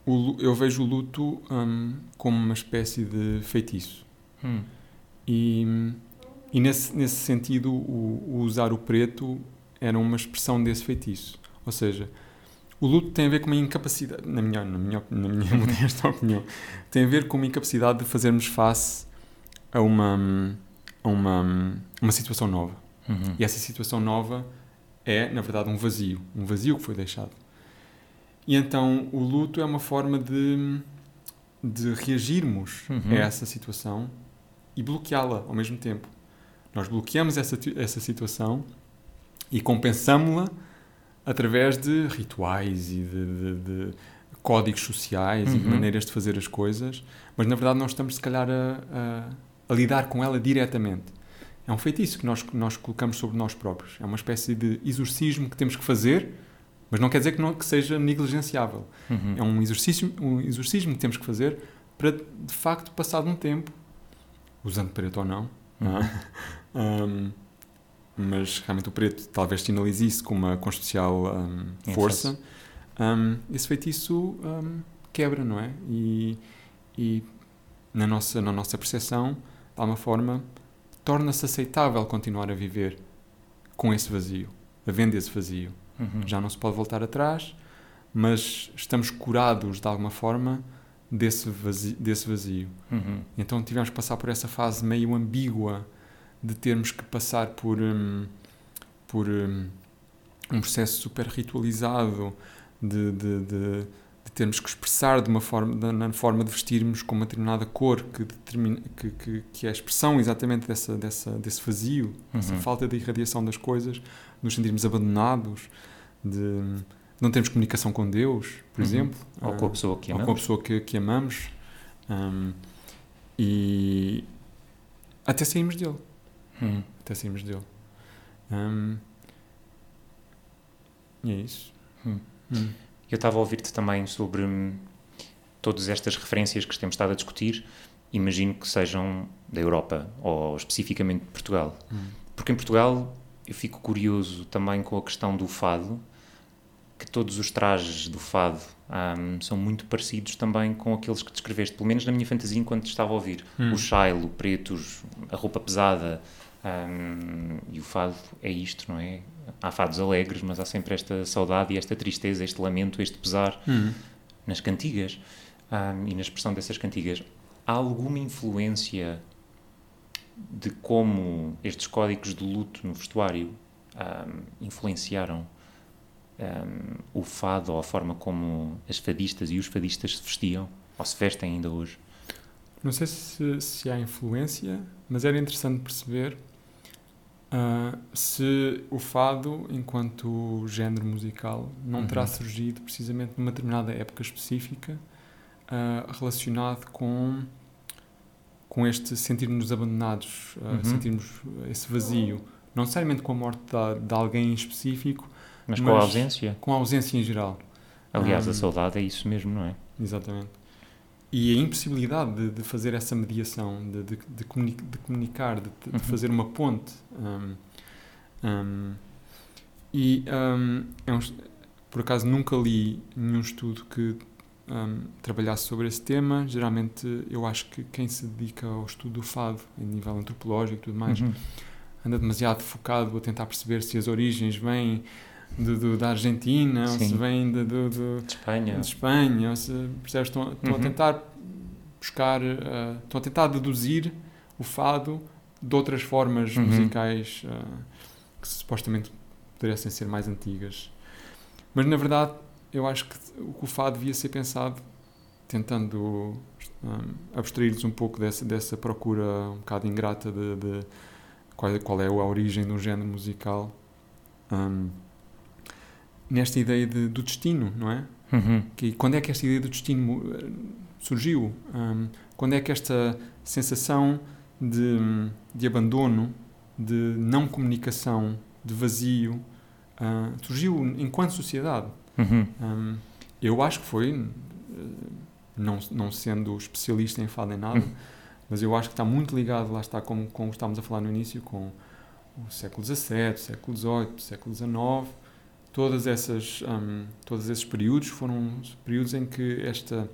o, eu vejo o luto um, como uma espécie de feitiço. Hum. E, e nesse, nesse sentido, o, o, usar o preto era uma expressão desse feitiço. Ou seja, o luto tem a ver com uma incapacidade, na minha, na minha, na minha *laughs* modesta opinião, tem a ver com uma incapacidade de fazermos face a uma, a uma, uma situação nova. Uhum. E essa situação nova é, na verdade, um vazio. Um vazio que foi deixado. E então o luto é uma forma de, de reagirmos uhum. a essa situação e bloqueá-la ao mesmo tempo. Nós bloqueamos essa, essa situação e compensamos-la através de rituais e de, de, de códigos sociais uhum. e de maneiras de fazer as coisas, mas na verdade nós estamos, se calhar, a, a a lidar com ela diretamente. É um feitiço que nós, nós colocamos sobre nós próprios. É uma espécie de exorcismo que temos que fazer, mas não quer dizer que, não, que seja negligenciável. Uhum. É um exorcismo, um exorcismo que temos que fazer para, de facto, passado um tempo, usando preto ou não, uhum. *laughs* um, mas realmente o preto talvez sinalize isso com uma especial um, força, um, esse feitiço um, quebra, não é? E, e na nossa, na nossa percepção, de alguma forma, torna-se aceitável continuar a viver com esse vazio, havendo esse vazio. Uhum. Já não se pode voltar atrás, mas estamos curados de alguma forma desse vazio. Desse vazio. Uhum. Então tivemos que passar por essa fase meio ambígua de termos que passar por, um, por um, um processo super ritualizado de, de, de termos que expressar de uma forma, na forma de vestirmos com uma determinada cor que, determina, que, que, que é a expressão exatamente dessa, dessa, desse vazio, uhum. essa falta de irradiação das coisas, nos sentirmos abandonados, de não termos comunicação com Deus, por uhum. exemplo. Ou com a pessoa que amamos. Ou com a pessoa que, que amamos. Um, e até sairmos dele. Uhum. Até sairmos dele. Um, e é isso. Hum. Hum. Eu estava a ouvir-te também sobre hum, todas estas referências que temos estado a discutir. Imagino que sejam da Europa ou especificamente de Portugal. Hum. Porque em Portugal eu fico curioso também com a questão do fado, que todos os trajes do fado um, são muito parecidos também com aqueles que descreveste, pelo menos na minha fantasia enquanto estava a ouvir. Hum. O shailo, pretos, a roupa pesada. Um, e o fado é isto, não é? Há fados alegres, mas há sempre esta saudade e esta tristeza, este lamento, este pesar Hum. nas cantigas um, e na expressão dessas cantigas. Há alguma influência de como estes códigos de luto no vestuário um, influenciaram o fado ou a forma como as fadistas e os fadistas se vestiam ou se vestem ainda hoje? Não sei se, se há influência, mas era interessante perceber ah, se o fado, enquanto género musical, não terá Uhum. surgido precisamente numa determinada época específica ah, relacionado com, com este sentirmos abandonados, ah, Uhum. sentirmos esse vazio. Não necessariamente com a morte de, de alguém em específico, Mas, com a Mas- ausência? com a ausência em geral. Aliás, Hum. a saudade é isso mesmo, não é? Exatamente. E a impossibilidade de, de fazer essa mediação, de, de, de, comuni- de comunicar, de, Uhum. fazer uma ponte. hum, hum, e hum, é um por acaso nunca li nenhum estudo que hum, trabalhasse sobre esse tema. Geralmente eu acho que quem se dedica ao estudo do fado, em nível antropológico e tudo mais, Uhum. anda demasiado focado a tentar perceber se as origens vêm do, do- da Argentina ou se Sim. vêm de, do, do- De Espanha. de Espanha, ou se, percebes, estão, estão a Uhum. tentar buscar, eh, estão a tentar deduzir o fado de outras formas Uhum. musicais eh, que supostamente pudessem ser mais antigas. Mas na verdade, eu acho que o que o fado devia ser pensado tentando um, abstrair-nos um pouco dessa, dessa procura um bocado ingrata de, de qual, é- qual é a origem um género musical. um, nesta ideia de- do destino, não é? Uhum. que quando é que esta ideia do destino eh, surgiu? Hum, quando é que esta sensação de, de abandono, de não comunicação, de vazio, ah, surgiu enquanto sociedade? Uhum. Hum, eu acho que foi, eh, não, não sendo especialista em fado nem nada, Hum. mas eu acho que está muito ligado, lá está, como, como estávamos a falar no início, com o século XVII, século XVIII, século XIX, todas essas, hum, todos esses períodos foram períodos em que esta,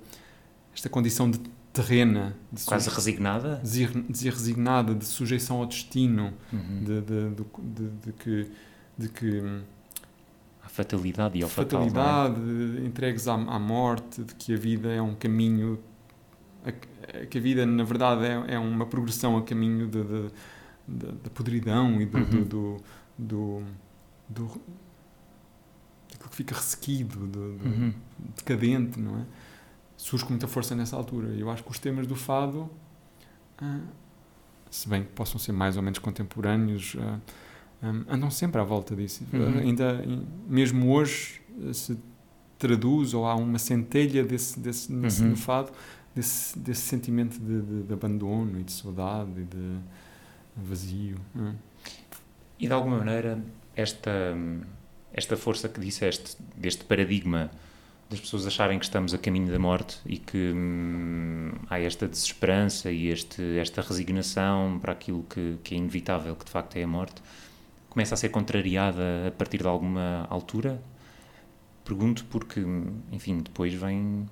esta condição de terrena, de, Quase resignada? resignada, de sujeição ao destino, Uhum. de, de, de, de- que, de que hum, A fatalidade e ao fatal. é? fatalidade, entregues à, à morte, de que a vida é um caminho, a- que a vida na verdade é, é uma progressão a caminho da podridão e do, Uhum. do, do, do, fica ressequido, do, do- Uhum. decadente, não é? Surge com muita força nessa altura. E eu acho que os temas do fado, ah, se bem que possam ser mais ou menos contemporâneos, ah, ah, andam sempre à volta disso. Uhum. Ainda, mesmo hoje, se traduz ou há uma centelha desse, desse, nesse- Uhum. no fado, desse, desse sentimento de, de- de abandono e de saudade e de vazio. é? E de alguma maneira, esta, esta força que disseste, deste paradigma das pessoas acharem que estamos a caminho da morte e que hum, há esta desesperança e este, esta resignação para aquilo que, que é inevitável, que de facto é a morte, começa a ser contrariada a partir de alguma altura? Pergunto porque, enfim, depois vem.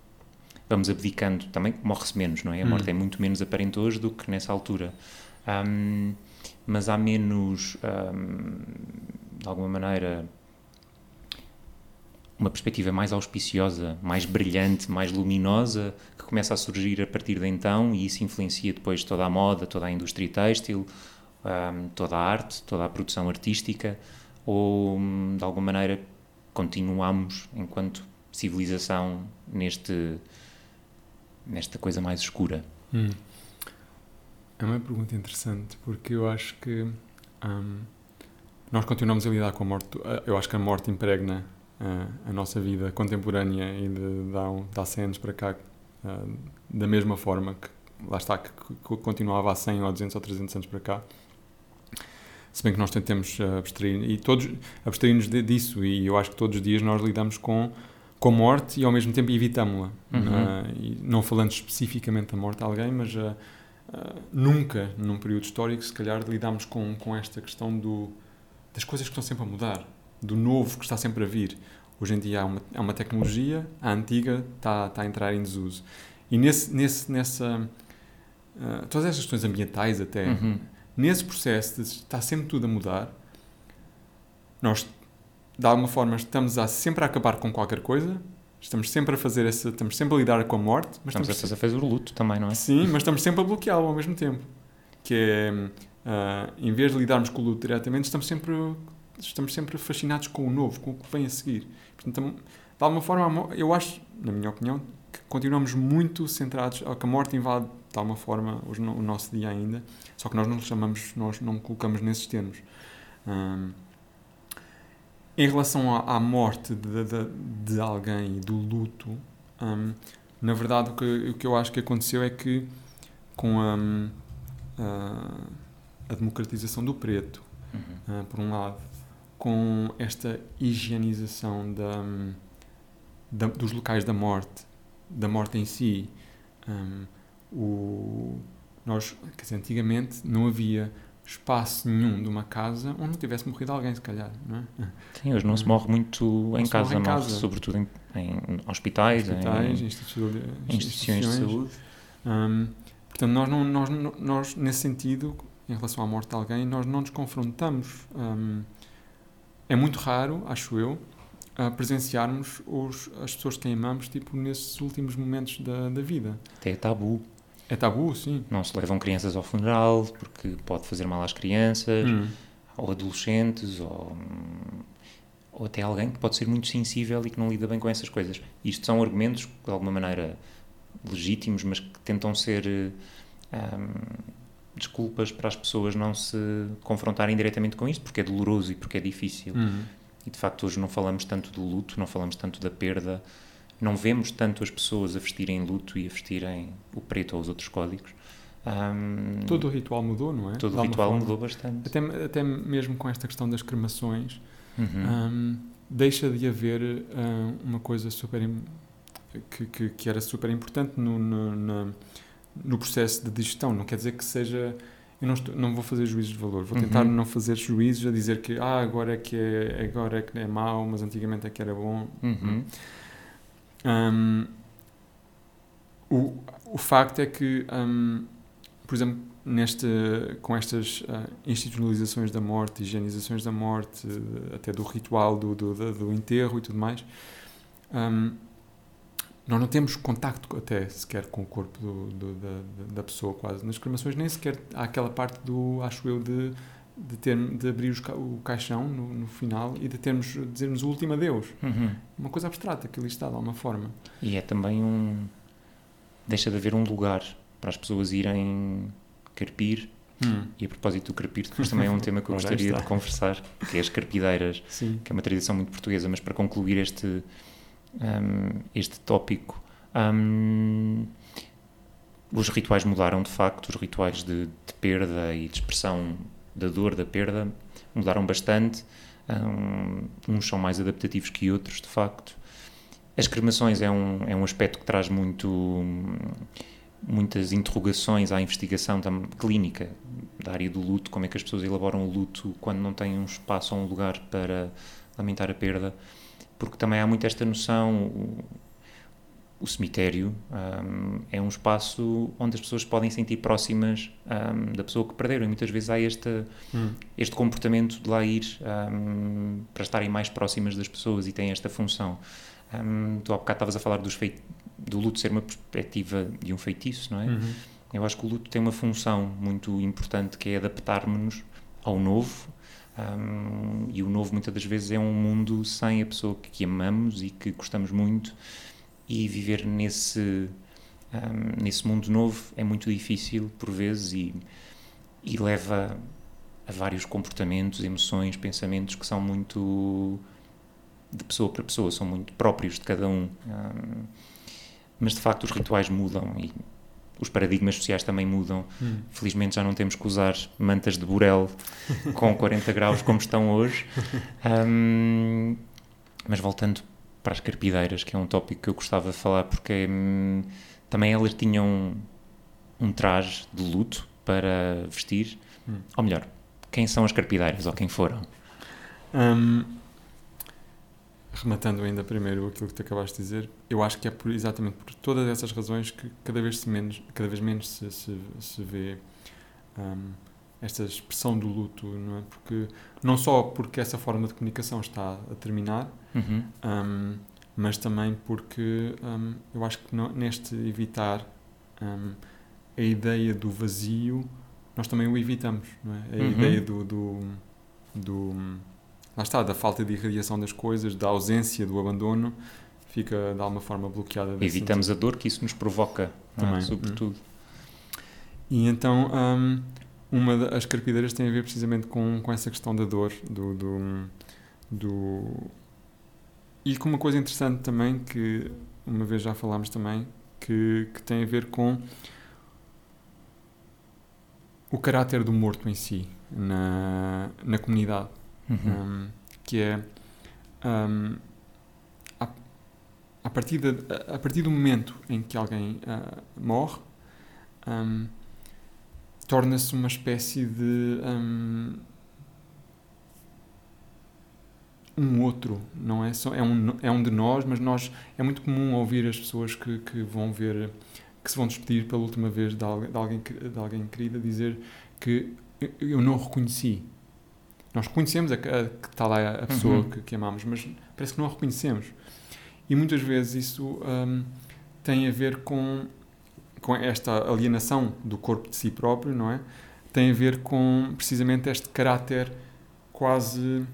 Vamos abdicando, também morre-se menos, não é? A Hum. morte é muito menos aparente hoje do que nessa altura. Hum, mas há menos, hum, de alguma maneira, uma perspectiva mais auspiciosa, mais brilhante, mais luminosa, que começa a surgir a partir de então e isso influencia depois toda a moda, toda a indústria têxtil, hum, toda a arte, toda a produção artística, ou hum, de alguma maneira continuamos enquanto civilização neste nesta coisa mais escura. Hum. É uma pergunta interessante, porque eu acho que nós continuamos a lidar com a morte. Eu acho que a morte impregna a nossa vida contemporânea e de, de, há, um- de há 100 anos para cá eh, da mesma forma que, lá está, que, que continuava há 100 ou 200 ou 300 anos para cá. Se bem que nós tentemos eh, abstrair, e todos abstrair-nos disso, e eu acho que todos os dias nós lidamos com, com a morte e ao mesmo tempo evitamos-la. Uhum. Eh, e não falando especificamente da morte de alguém, mas eh, eh, nunca, num período histórico, se calhar lidámos com, com esta questão do, das coisas que estão sempre a mudar, do novo que está sempre a vir, Hoje em dia há uma, uma tecnologia, a antiga está, está a entrar em desuso. E nesse, nesse, nessa. Uh, todas estas questões ambientais, até, Uhum. nesse processo de está sempre tudo a mudar, nós, de alguma forma, estamos a, sempre a acabar com qualquer coisa, estamos sempre a fazer essa. estamos sempre a lidar com a morte, mas Estamos a estamos, fazer, fazer o luto também, não é? Sim, mas estamos sempre a bloqueá-lo ao mesmo tempo. Que é, ah, em vez de lidarmos com o luto diretamente, estamos sempre, estamos sempre fascinados com o novo, com o que vem a seguir. Portanto, de alguma forma, eu acho, na minha opinião, que continuamos muito centrados, que a morte invade de alguma forma o nosso dia ainda, só que nós não chamamos, nós não colocamos nesses termos. Em relação à, à morte de, de, de alguém e do luto, na verdade o que, o que eu acho que aconteceu é que com a, a, a democratização do preto, Uhum. ah, por um lado, com esta higienização da, da- dos locais da morte, da morte em si, ahm, o, nós, quer dizer, antigamente não havia espaço nenhum de uma casa onde não tivesse morrido alguém, se calhar, não é? Sim, hoje não se morre muito em se casa, em casa. sobretudo em, em hospitais, Hospitais, em, instituições, em instituições de saúde. Hum, portanto, nós, não, nós, não- nós, nesse sentido, em relação à morte de alguém, nós não nos confrontamos. Hum, é muito raro, acho eu, a presenciarmos os, as pessoas que amamos tipo, nesses últimos momentos da, da vida. Até é tabu. É tabu, sim. Não se levam crianças ao funeral porque pode fazer mal às crianças, Hum, ou adolescentes, ou, ou até alguém que pode ser muito sensível e que não lida bem com essas coisas. Isto são argumentos, de alguma maneira, legítimos, mas que tentam ser ahm, desculpas para as pessoas não se confrontarem diretamente com isto, porque é doloroso e porque é difícil. hum. E de facto hoje não falamos tanto do luto, não falamos tanto da perda, não vemos tanto as pessoas a vestirem luto e a vestirem o preto ou os outros códigos. Ahm, Todo o ritual mudou, não é? todo o ritual forma. mudou bastante. Até, até mesmo com esta questão das cremações, Uhum. hum, deixa de haver hum, uma coisa super que, que, que era super importante no, no, na- no processo de digestão. Não quer dizer que seja. Eu não, estou- não vou fazer juízos de valor. Vou tentar Uhum. não fazer juízos a dizer que ah, agora é que é, agora é que é mau, mas antigamente é que era bom. Uhum. Hum, o, o facto é que, hum, por exemplo, neste, com estas ah, institucionalizações da morte, higienizações da morte, até do ritual do, do, do- enterro e tudo mais, hum, nós não temos contacto até sequer com o corpo do- do- da, da- pessoa quase. Nas cremações nem sequer há aquela parte do, acho eu, de, de, ter, de abrir os o caixão no, no final e de termos, dizermos o último adeus. Uhum. Uma coisa abstrata que ali está, de alguma forma. E é também um. Deixa de haver um lugar para as pessoas irem carpir. E a propósito do carpir, depois também é um tema que eu *laughs* gostaria de conversar, que é as carpideiras. Sim. que é uma tradição muito portuguesa, mas para concluir este, hum, este tópico, hum, os rituais mudaram de facto, os rituais de, de perda e de expressão da dor da perda mudaram bastante, hum, uns são mais adaptativos que outros, de facto. As cremações é um, é um aspecto que traz muito, muitas interrogações à investigação tam- clínica da área do luto, como é que as pessoas elaboram o luto quando não têm um espaço ou um lugar para lamentar a perda, porque também há muito esta noção, o, o cemitério hum, é um espaço onde as pessoas podem sentir próximas hum, da pessoa que perderam e muitas vezes há este, Hum. este comportamento de lá ir hum, para estarem mais próximas das pessoas e tem esta função. Hum, tu há bocado estavas a falar dos fei- do luto ser uma perspectiva de um feitiço, não é? Uhum. Eu acho que o luto tem uma função muito importante que é adaptarmos-nos ao novo. Hum, e o novo muitas das vezes é um mundo sem a pessoa que, que amamos e que gostamos muito. E viver nesse, hum, nesse mundo novo é muito difícil por vezes e, e leva a vários comportamentos, emoções, pensamentos que são muito de pessoa para pessoa, são muito próprios de cada um. Hum, mas de facto os rituais mudam e os paradigmas sociais também mudam. Hum. Felizmente já não temos que usar mantas de burel *laughs* com 40 graus como estão hoje. Hum, mas voltando para as carpideiras, que é um tópico que eu gostava de falar, porque hum, também elas tinham um, um traje de luto para vestir. Hum. Ou melhor, quem são as carpideiras ou quem foram? Hum, rematando ainda primeiro aquilo que tu acabaste de dizer, eu acho que é por, exatamente por todas essas razões que cada vez, se menos, cada vez menos se, se, se vê um, esta expressão do luto, não é? Porque, não só porque essa forma de comunicação está a terminar, Uhum. um, mas também porque um, eu acho que neste evitar um, a ideia do vazio, nós também o evitamos, não é? A Uhum. ideia do, do, do- lá está, da falta de irradiação das coisas, da ausência, do abandono, fica de alguma forma bloqueada. Evitamos a dor que isso nos provoca, é? Também. sobretudo. E então, hum, uma das carpideiras tem a ver precisamente com, com essa questão da dor, do, do, do- E com uma coisa interessante também, que uma vez já falámos também, que, que tem a ver com o caráter do morto em si, na, na comunidade. Uhum. Hum, que é hum, a, a, partir de, a, a partir do momento em que alguém ah, morre hum, torna-se uma espécie de hum, um outro não é só é um é um de nós mas nós é muito comum ouvir as pessoas que, que vão ver que se vão despedir pela última vez de alguém de alguém, querida dizer que eu- não reconheci nós reconhecemos a, a- que está lá a pessoa Uhum. que, que amamos, mas parece que não a reconhecemos. E muitas vezes isso hum, tem a ver com, com esta alienação do corpo de si próprio, não é? Tem a ver com precisamente este caráter quase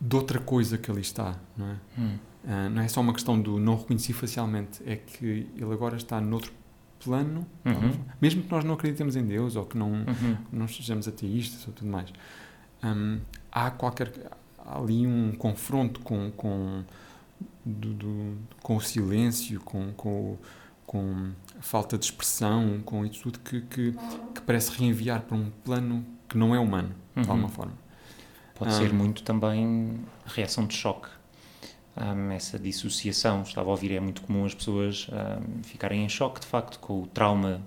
de outra coisa que ali está, não é? Hum. Ah, não é só uma questão do não reconheci facialmente, é que ele agora está noutro plano, Uhum. mesmo que nós não acreditemos em Deus ou que não, Uhum. não sejamos ateístas ou tudo mais. Hum, há qualquer há ali um confronto com com do, do- com o silêncio, com, com, com a falta de expressão, com isso tudo que, que, que parece reenviar para um plano que não é humano, de Uhum. alguma forma. Pode ser muito também reação de choque. Hum, essa dissociação, estava a ouvir, é muito comum as pessoas hum, ficarem em choque, de facto, com o trauma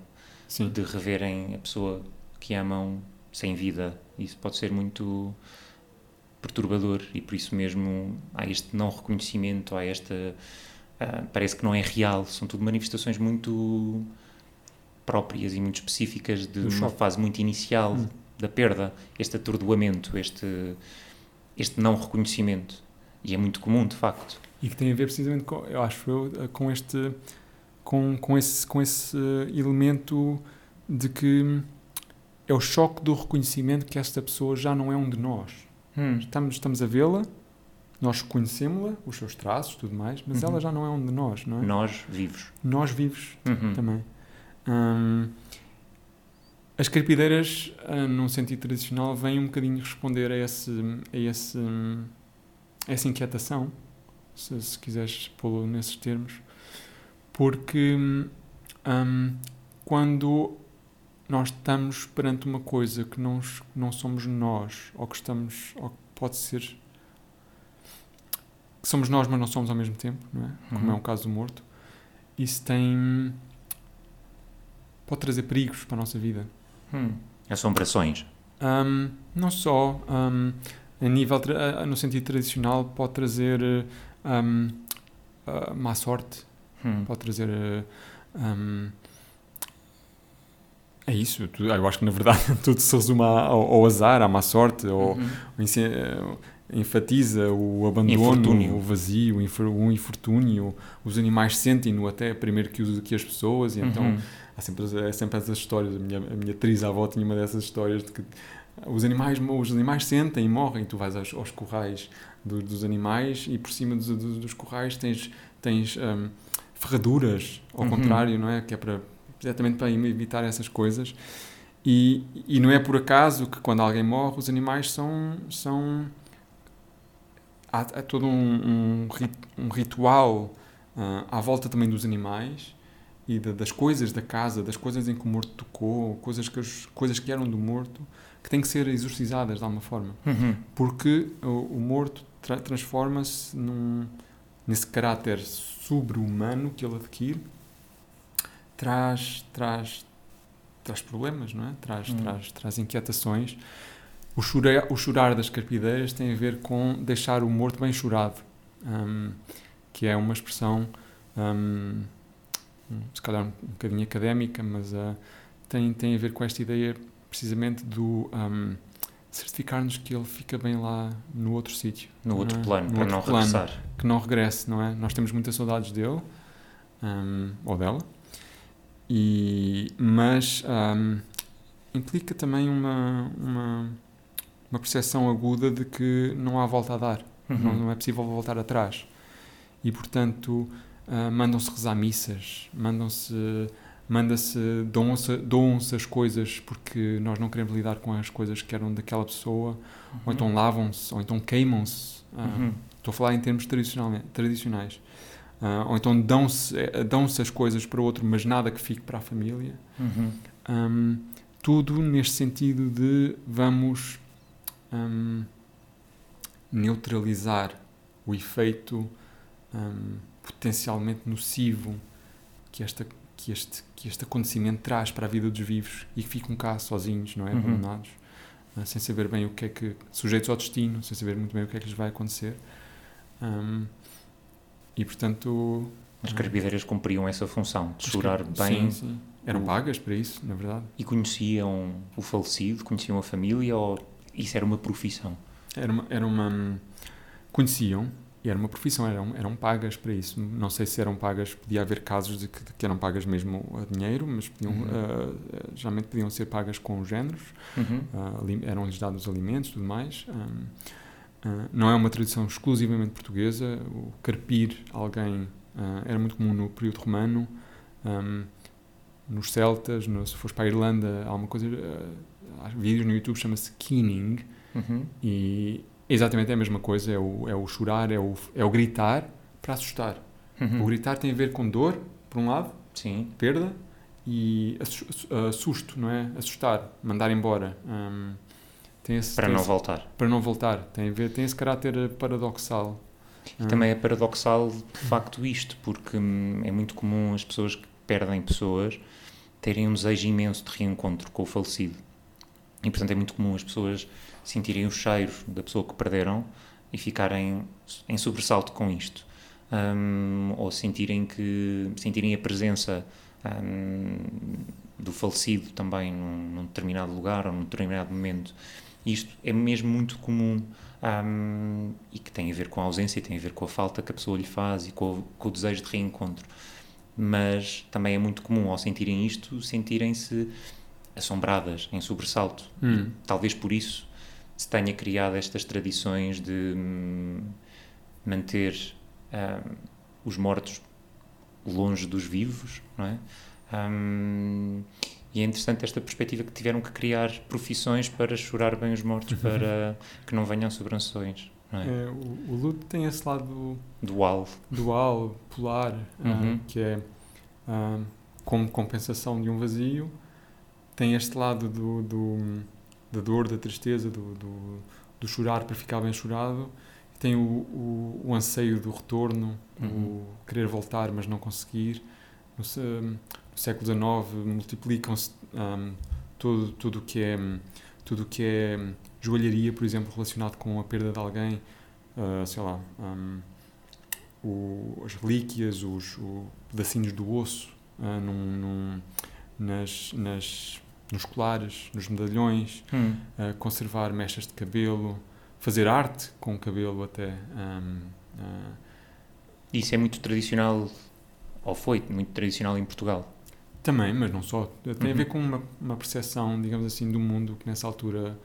Sim. de reverem a pessoa que amam sem vida. Isso pode ser muito perturbador e por isso mesmo há este não reconhecimento, há esta. ah, parece que não é real, são tudo manifestações muito próprias e muito específicas de uma fase muito inicial Hum. da perda, este atordoamento, este, este não reconhecimento. E é muito comum, de facto. E que tem a ver precisamente com, eu acho eu, com este com, com esse com esse elemento de que é o choque do reconhecimento que esta pessoa já não é um de nós. Hum. Estamos, estamos a vê-la, nós reconhecemos-la, os seus traços, tudo mais, mas Uhum. ela já não é um de nós, não é? Nós vivos. Nós vivos Uhum. também. Hum, as carpideiras, ah, num sentido tradicional, vêm um bocadinho responder a, esse, a, esse, essa inquietação, se, se quiseres pô-lo nesses termos, porque hum, quando nós estamos perante uma coisa que não, não somos nós, ou que estamos, ou que pode ser que somos nós, mas não somos ao mesmo tempo, não é? Como Uhum. é o caso do morto, isso tem pode trazer perigos para a nossa vida. Hum. Assombrações. Hum, não só hum, a nível no sentido tradicional pode trazer hum, ah, má sorte, Hum. pode trazer eh, hum, é isso, eu acho que na verdade *laughs* tudo se resume ao, ao azar, à má sorte, ou Uhum. eh, enfatiza o abandono, Infortúnio. o vazio, o infor- o infortúnio, os animais sentem-no até primeiro que, os- que as pessoas, e então Uhum. há sempre, é sempre essas histórias. A minha, a minha atriz avó tinha uma dessas histórias de que os animais, os animais sentem e morrem. Tu vais aos, aos corrais do- dos animais e por cima dos, dos, dos corrais tens, tens hum, ferraduras, ao Uhum. contrário, não é? Que é para, exatamente para evitar essas coisas. E, e não é por acaso que quando alguém morre, os animais são. são há, há todo um, um, um ritual ah, à volta também dos animais e da- das coisas da casa, das coisas em que o morto tocou, coisas que, as- coisas que eram do morto, que têm que ser exorcizadas de alguma forma. Uhum. Porque o, o morto tra- transforma-se nesse caráter sobre-humano que ele adquire, traz, traz, traz problemas, não é? Traz, Hum. traz, traz inquietações o, chorar, o chorar das carpideiras tem a ver com deixar o morto bem chorado, um, que é uma expressão, um, se calhar um, um bocadinho académica, mas uh, tem, tem a ver com esta ideia precisamente do um, certificar-nos que ele fica bem lá no outro sítio. No outro é? plano, no para outro não plano, regressar. Que não regresse, não é? Nós temos muitas saudades dele, um, ou dela, e, mas um, implica também uma, uma, uma percepção aguda de que não há volta a dar, Uhum. não, não é possível voltar atrás. E, portanto, uh, mandam-se rezar missas, mandam-se manda-se, doam-se doam as coisas porque nós não queremos lidar com as coisas que eram daquela pessoa, ou então lavam-se, ou então queimam-se. Uh, Uhum. Estou a falar em termos tradicionais. Uh, ou então dão-se eh, dão-se as coisas para outro, mas nada que fique para a família. Uhum. Um, tudo neste sentido de vamos um, neutralizar o efeito um, potencialmente nocivo que, esta, que, este, que este acontecimento traz para a vida dos vivos e que ficam cá sozinhos, não é? Uhum. Abandonados, uh, sem saber bem o que é que. sujeitos ao destino, sem saber muito bem o que é que lhes vai acontecer. Um, e portanto. As uh, carpideiras cumpriam essa função de chorar bem Sim, sim. Eram o- pagas para isso, na verdade. e conheciam o falecido, conheciam a família ou isso era uma profissão? Era uma, era uma conheciam e era uma profissão, eram, eram pagas para isso. Não sei se eram pagas, podia haver casos de que, de que eram pagas mesmo a dinheiro, mas podiam, Uhum. ah, geralmente podiam ser pagas com géneros, Uhum. ali- eram-lhes dados alimentos e tudo mais. Ah, ah, não é uma tradição exclusivamente portuguesa, o carpir alguém era muito comum no período romano, ah, nos celtas, no- se fores para a Irlanda, há uma coisa, há vídeos no YouTube chama-se keening, Uhum. e exatamente é a mesma coisa, é o, é o chorar, é o, é o gritar para assustar. Uhum. O gritar tem a ver com dor, por um lado, Sim. perda, e assu- assu- susto, não é? Assustar, mandar embora. Hum, esse, Para não esse- voltar. para não voltar. Tem, a ver, tem esse caráter eh, paradoxal. E Hum, também é paradoxal de facto isto, porque hum, é muito comum as pessoas que perdem pessoas terem um desejo imenso de reencontro com o falecido. E portanto é muito comum as pessoas sentirem o cheiro da pessoa que perderam e ficarem em sobressalto com isto. Hum, ou sentirem que sentirem a presença hum, do falecido também num, num determinado lugar ou num determinado momento. Isto é mesmo muito comum hum, e que tem a ver com a ausência, tem a ver com a falta que a pessoa lhe faz e com com o desejo de reencontro. Mas também é muito comum, ao sentirem isto, sentirem-se assombradas, em sobressalto. hum, Talvez por isso se tenha criado estas tradições de hum, manter hum, os mortos longe dos vivos, não é? Hum, e é interessante esta perspectiva que tiveram que criar profissões para chorar bem os mortos, para que não venham sobranções, não é? é, o, o luto tem esse lado Dual. dual, polar, ah, Uhum. que é ah, como compensação de um vazio, tem este lado do, do- da dor, da tristeza, do, do, do chorar para ficar bem chorado, tem o, o, o anseio do retorno, Uhum. o querer voltar mas não conseguir. No, no século XIX multiplicam-se ah, tudo tudo o que é tudo que é joalharia, por exemplo, relacionado com a perda de alguém, ah, sei lá, hum, o- as relíquias, os o- pedacinhos do osso ah, num- num- nas, nas, nos colares, nos medalhões, Hum. ah, conservar mechas de cabelo, fazer arte com o cabelo até. hum, ah, Isso é muito tradicional, ou foi muito tradicional em Portugal. Também, mas não só. Tem a Uhum. ver com uma, uma percepção, digamos assim, do mundo que nessa altura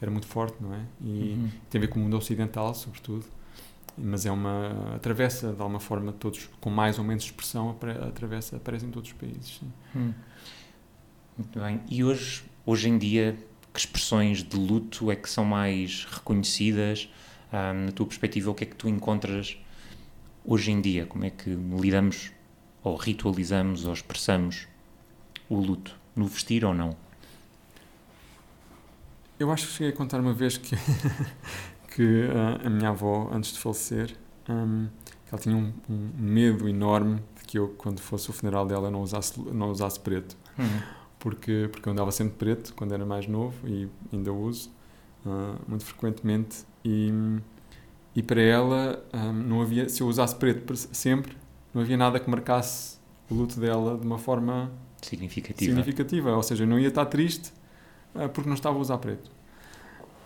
era muito forte, não é? E Uhum. tem a ver com o mundo ocidental, sobretudo. Mas é uma. atravessa de alguma forma todos, com mais ou menos expressão, atravessa, aparece em todos os países. Sim. Hum. Muito bem. E hoje, hoje em dia, que expressões de luto é que são mais reconhecidas? Ah, na tua perspectiva, o que é que tu encontras hoje em dia? Como é que lidamos, ou ritualizamos, ou expressamos o luto? No vestir ou não? Eu acho que cheguei a contar uma vez que, *laughs* que ah, a minha avó, antes de falecer, hum, ela tinha um, um medo enorme de que eu, quando fosse o funeral dela, não usasse, não usasse preto. Hum. Porque, porque eu andava sempre preto quando era mais novo e ainda uso. uh, muito frequentemente e, e para ela um, não havia, se eu usasse preto sempre, não havia nada que marcasse o luto dela de uma forma significativa. significativa. Ou seja, eu não ia estar triste uh, porque não estava a usar preto.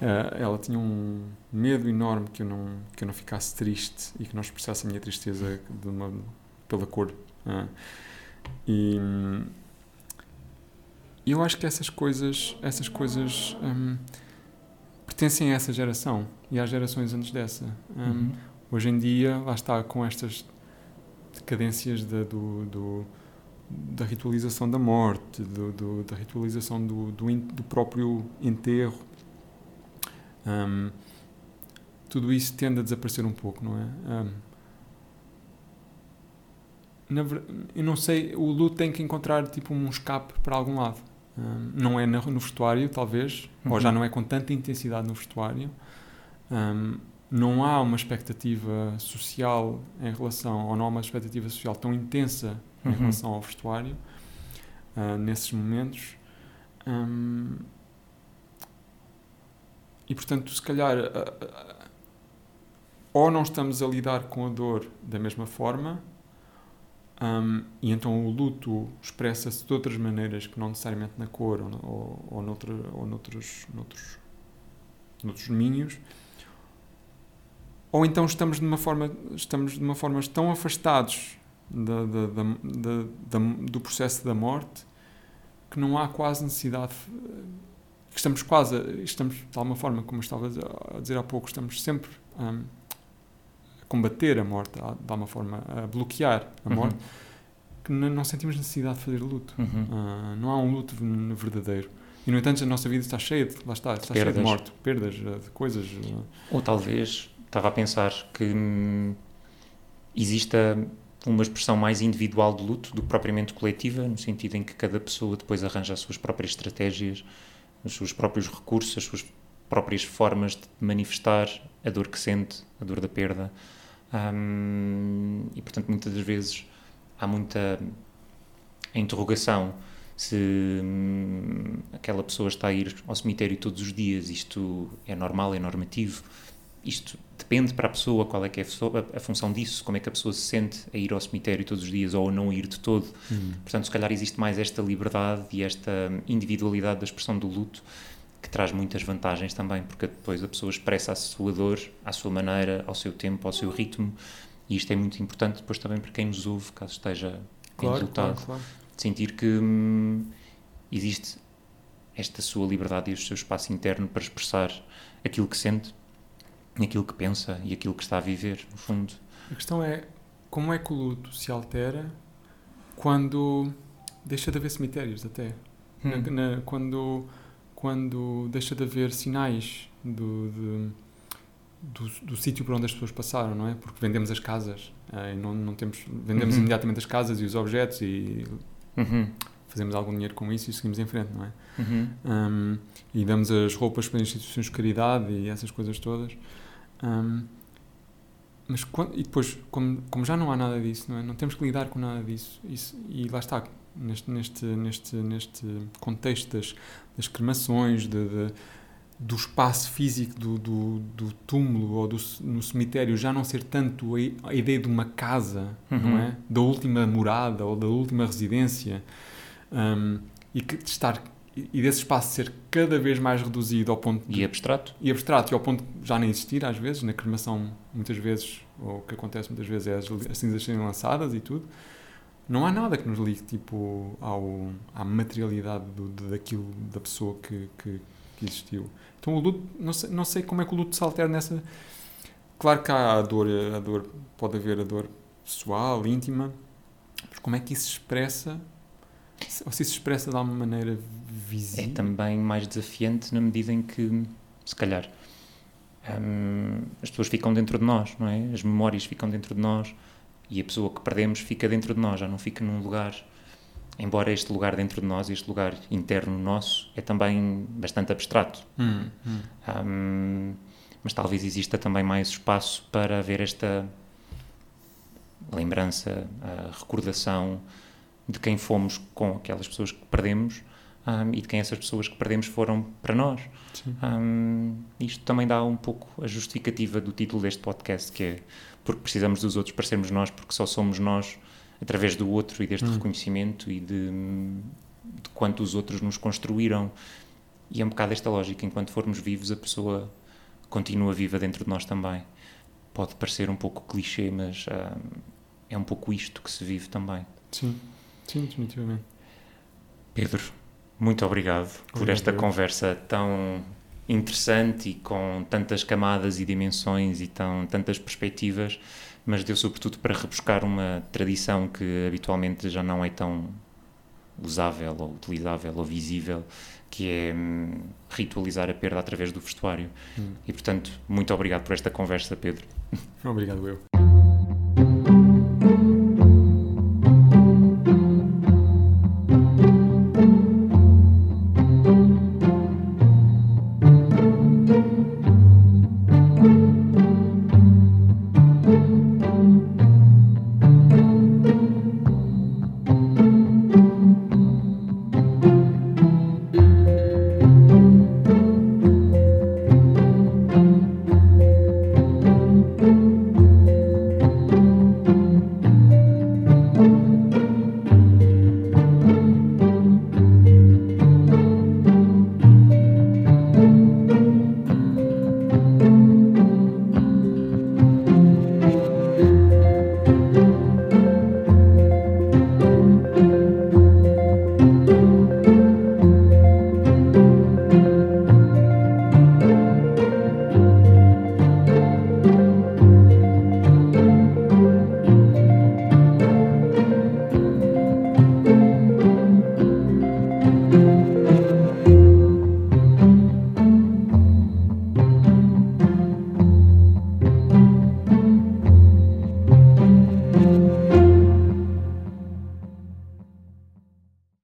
Uh, ela tinha um medo enorme que eu não que eu não ficasse triste e que não expressasse a minha tristeza uma, pela cor. Uh, e eu acho que essas coisas essas coisas um, pertencem a essa geração e às gerações antes dessa. Um, uhum. Hoje em dia, lá está com estas decadências de, do, do da ritualização da morte, do, do da ritualização do, do, próprio enterro. Um, tudo isso tende a desaparecer um pouco, não é? Um, na, eu não sei, o luto tem que encontrar tipo um escape para algum lado. Um, não é no, no vestuário, talvez, uhum. ou já não é com tanta intensidade no vestuário. Um, não há uma expectativa social em relação, ou não há uma expectativa social tão intensa em uhum. relação ao vestuário uh, nesses momentos. Um, e portanto, se calhar, uh, uh, ou não estamos a lidar com a dor da mesma forma, um, e então o luto expressa-se de outras maneiras que não necessariamente na cor ou, ou, ou, noutra, ou noutros, noutros, noutros domínios. Ou então estamos de uma forma estamos de uma forma tão afastados da, da, da, do processo da morte que não há quase necessidade que estamos quase estamos de alguma forma como estava a dizer há pouco estamos sempre um, combater a morte de alguma forma a bloquear a uhum. morte que não sentimos necessidade de fazer luto uhum. uh, não há um luto verdadeiro e no entanto a nossa vida está cheia de lá está está cheia de morte perdas de coisas ou talvez estava a pensar que hum, exista uma expressão mais individual de luto do que propriamente coletiva, no sentido em que cada pessoa depois arranja as suas próprias estratégias, os seus próprios recursos, as suas próprias formas de manifestar a dor que sente, a dor da perda. Hum, e, portanto, muitas das vezes há muita interrogação se hum, aquela pessoa está a ir ao cemitério todos os dias, isto é normal, é normativo, isto depende para a pessoa qual é que é a, a, função disso, como é que a pessoa se sente a ir ao cemitério todos os dias ou a não ir de todo. Uhum. Portanto, se calhar existe mais esta liberdade e esta individualidade da expressão do luto que traz muitas vantagens também, porque depois a pessoa expressa a sua dor à sua maneira, ao seu tempo, ao seu ritmo, e isto é muito importante depois também para quem nos ouve, caso esteja claro, claro, claro. sentir que hum, existe esta sua liberdade e o seu espaço interno para expressar aquilo que sente aquilo que pensa e aquilo que está a viver, no fundo. A questão é como é que o luto se altera quando deixa de haver cemitérios até hum. na, na, quando quando deixa de haver sinais do, de, do, do sítio por onde as pessoas passaram, não é? Porque vendemos as casas, é, não, não temos, vendemos uhum. imediatamente as casas e os objetos e uhum. fazemos algum dinheiro com isso e seguimos em frente, não é? Uhum. Um, e damos as roupas para instituições de caridade e essas coisas todas. Um, mas quando, e depois, como, como já não há nada disso, não, é? não temos que lidar com nada disso, isso, e lá está, neste, neste, neste, neste contexto das, das cremações, de, de, do espaço físico do, do, do túmulo ou do, no cemitério já não ser tanto a, a ideia de uma casa, uhum. não é? Da última morada ou da última residência, um, e que estar e desse espaço ser cada vez mais reduzido ao ponto de, e abstrato e abstrato e ao ponto de já nem existir às vezes na cremação muitas vezes ou o que acontece muitas vezes é as, as cinzas serem lançadas e tudo não há nada que nos ligue tipo ao à materialidade do, daquilo da pessoa que, que, que, existiu então o luto não sei, não sei como é que o luto se altera nessa claro que há a dor a dor pode haver a dor pessoal íntima mas como é que isso se expressa ou se isso se expressa de alguma maneira visível. É também mais desafiante na medida em que, se calhar, hum, as pessoas ficam dentro de nós, não é? As memórias ficam dentro de nós e a pessoa que perdemos fica dentro de nós, já não fica num lugar. Embora este lugar dentro de nós, este lugar interno nosso, é também bastante abstrato. Hum, hum. Hum, mas talvez exista também mais espaço para haver esta lembrança, a recordação de quem fomos com aquelas pessoas que perdemos um, e de quem essas pessoas que perdemos foram para nós. Um, isto também dá um pouco a justificativa do título deste podcast, que é porque precisamos dos outros para sermos nós, porque só somos nós através do outro e deste hum. reconhecimento e de, de quanto os outros nos construíram. E é um bocado esta lógica: enquanto formos vivos, a pessoa continua viva dentro de nós também. Pode parecer um pouco clichê, mas é um pouco isto que se vive também. Sim, sim, definitivamente. Pedro, muito obrigado, obrigado por esta eu. conversa tão interessante e com tantas camadas e dimensões e tão, tantas perspectivas, mas deu sobretudo para rebuscar uma tradição que habitualmente já não é tão usável ou utilizável ou visível, que é hum, ritualizar a perda através do vestuário. Hum. E portanto, muito obrigado por esta conversa, Pedro. Obrigado, eu.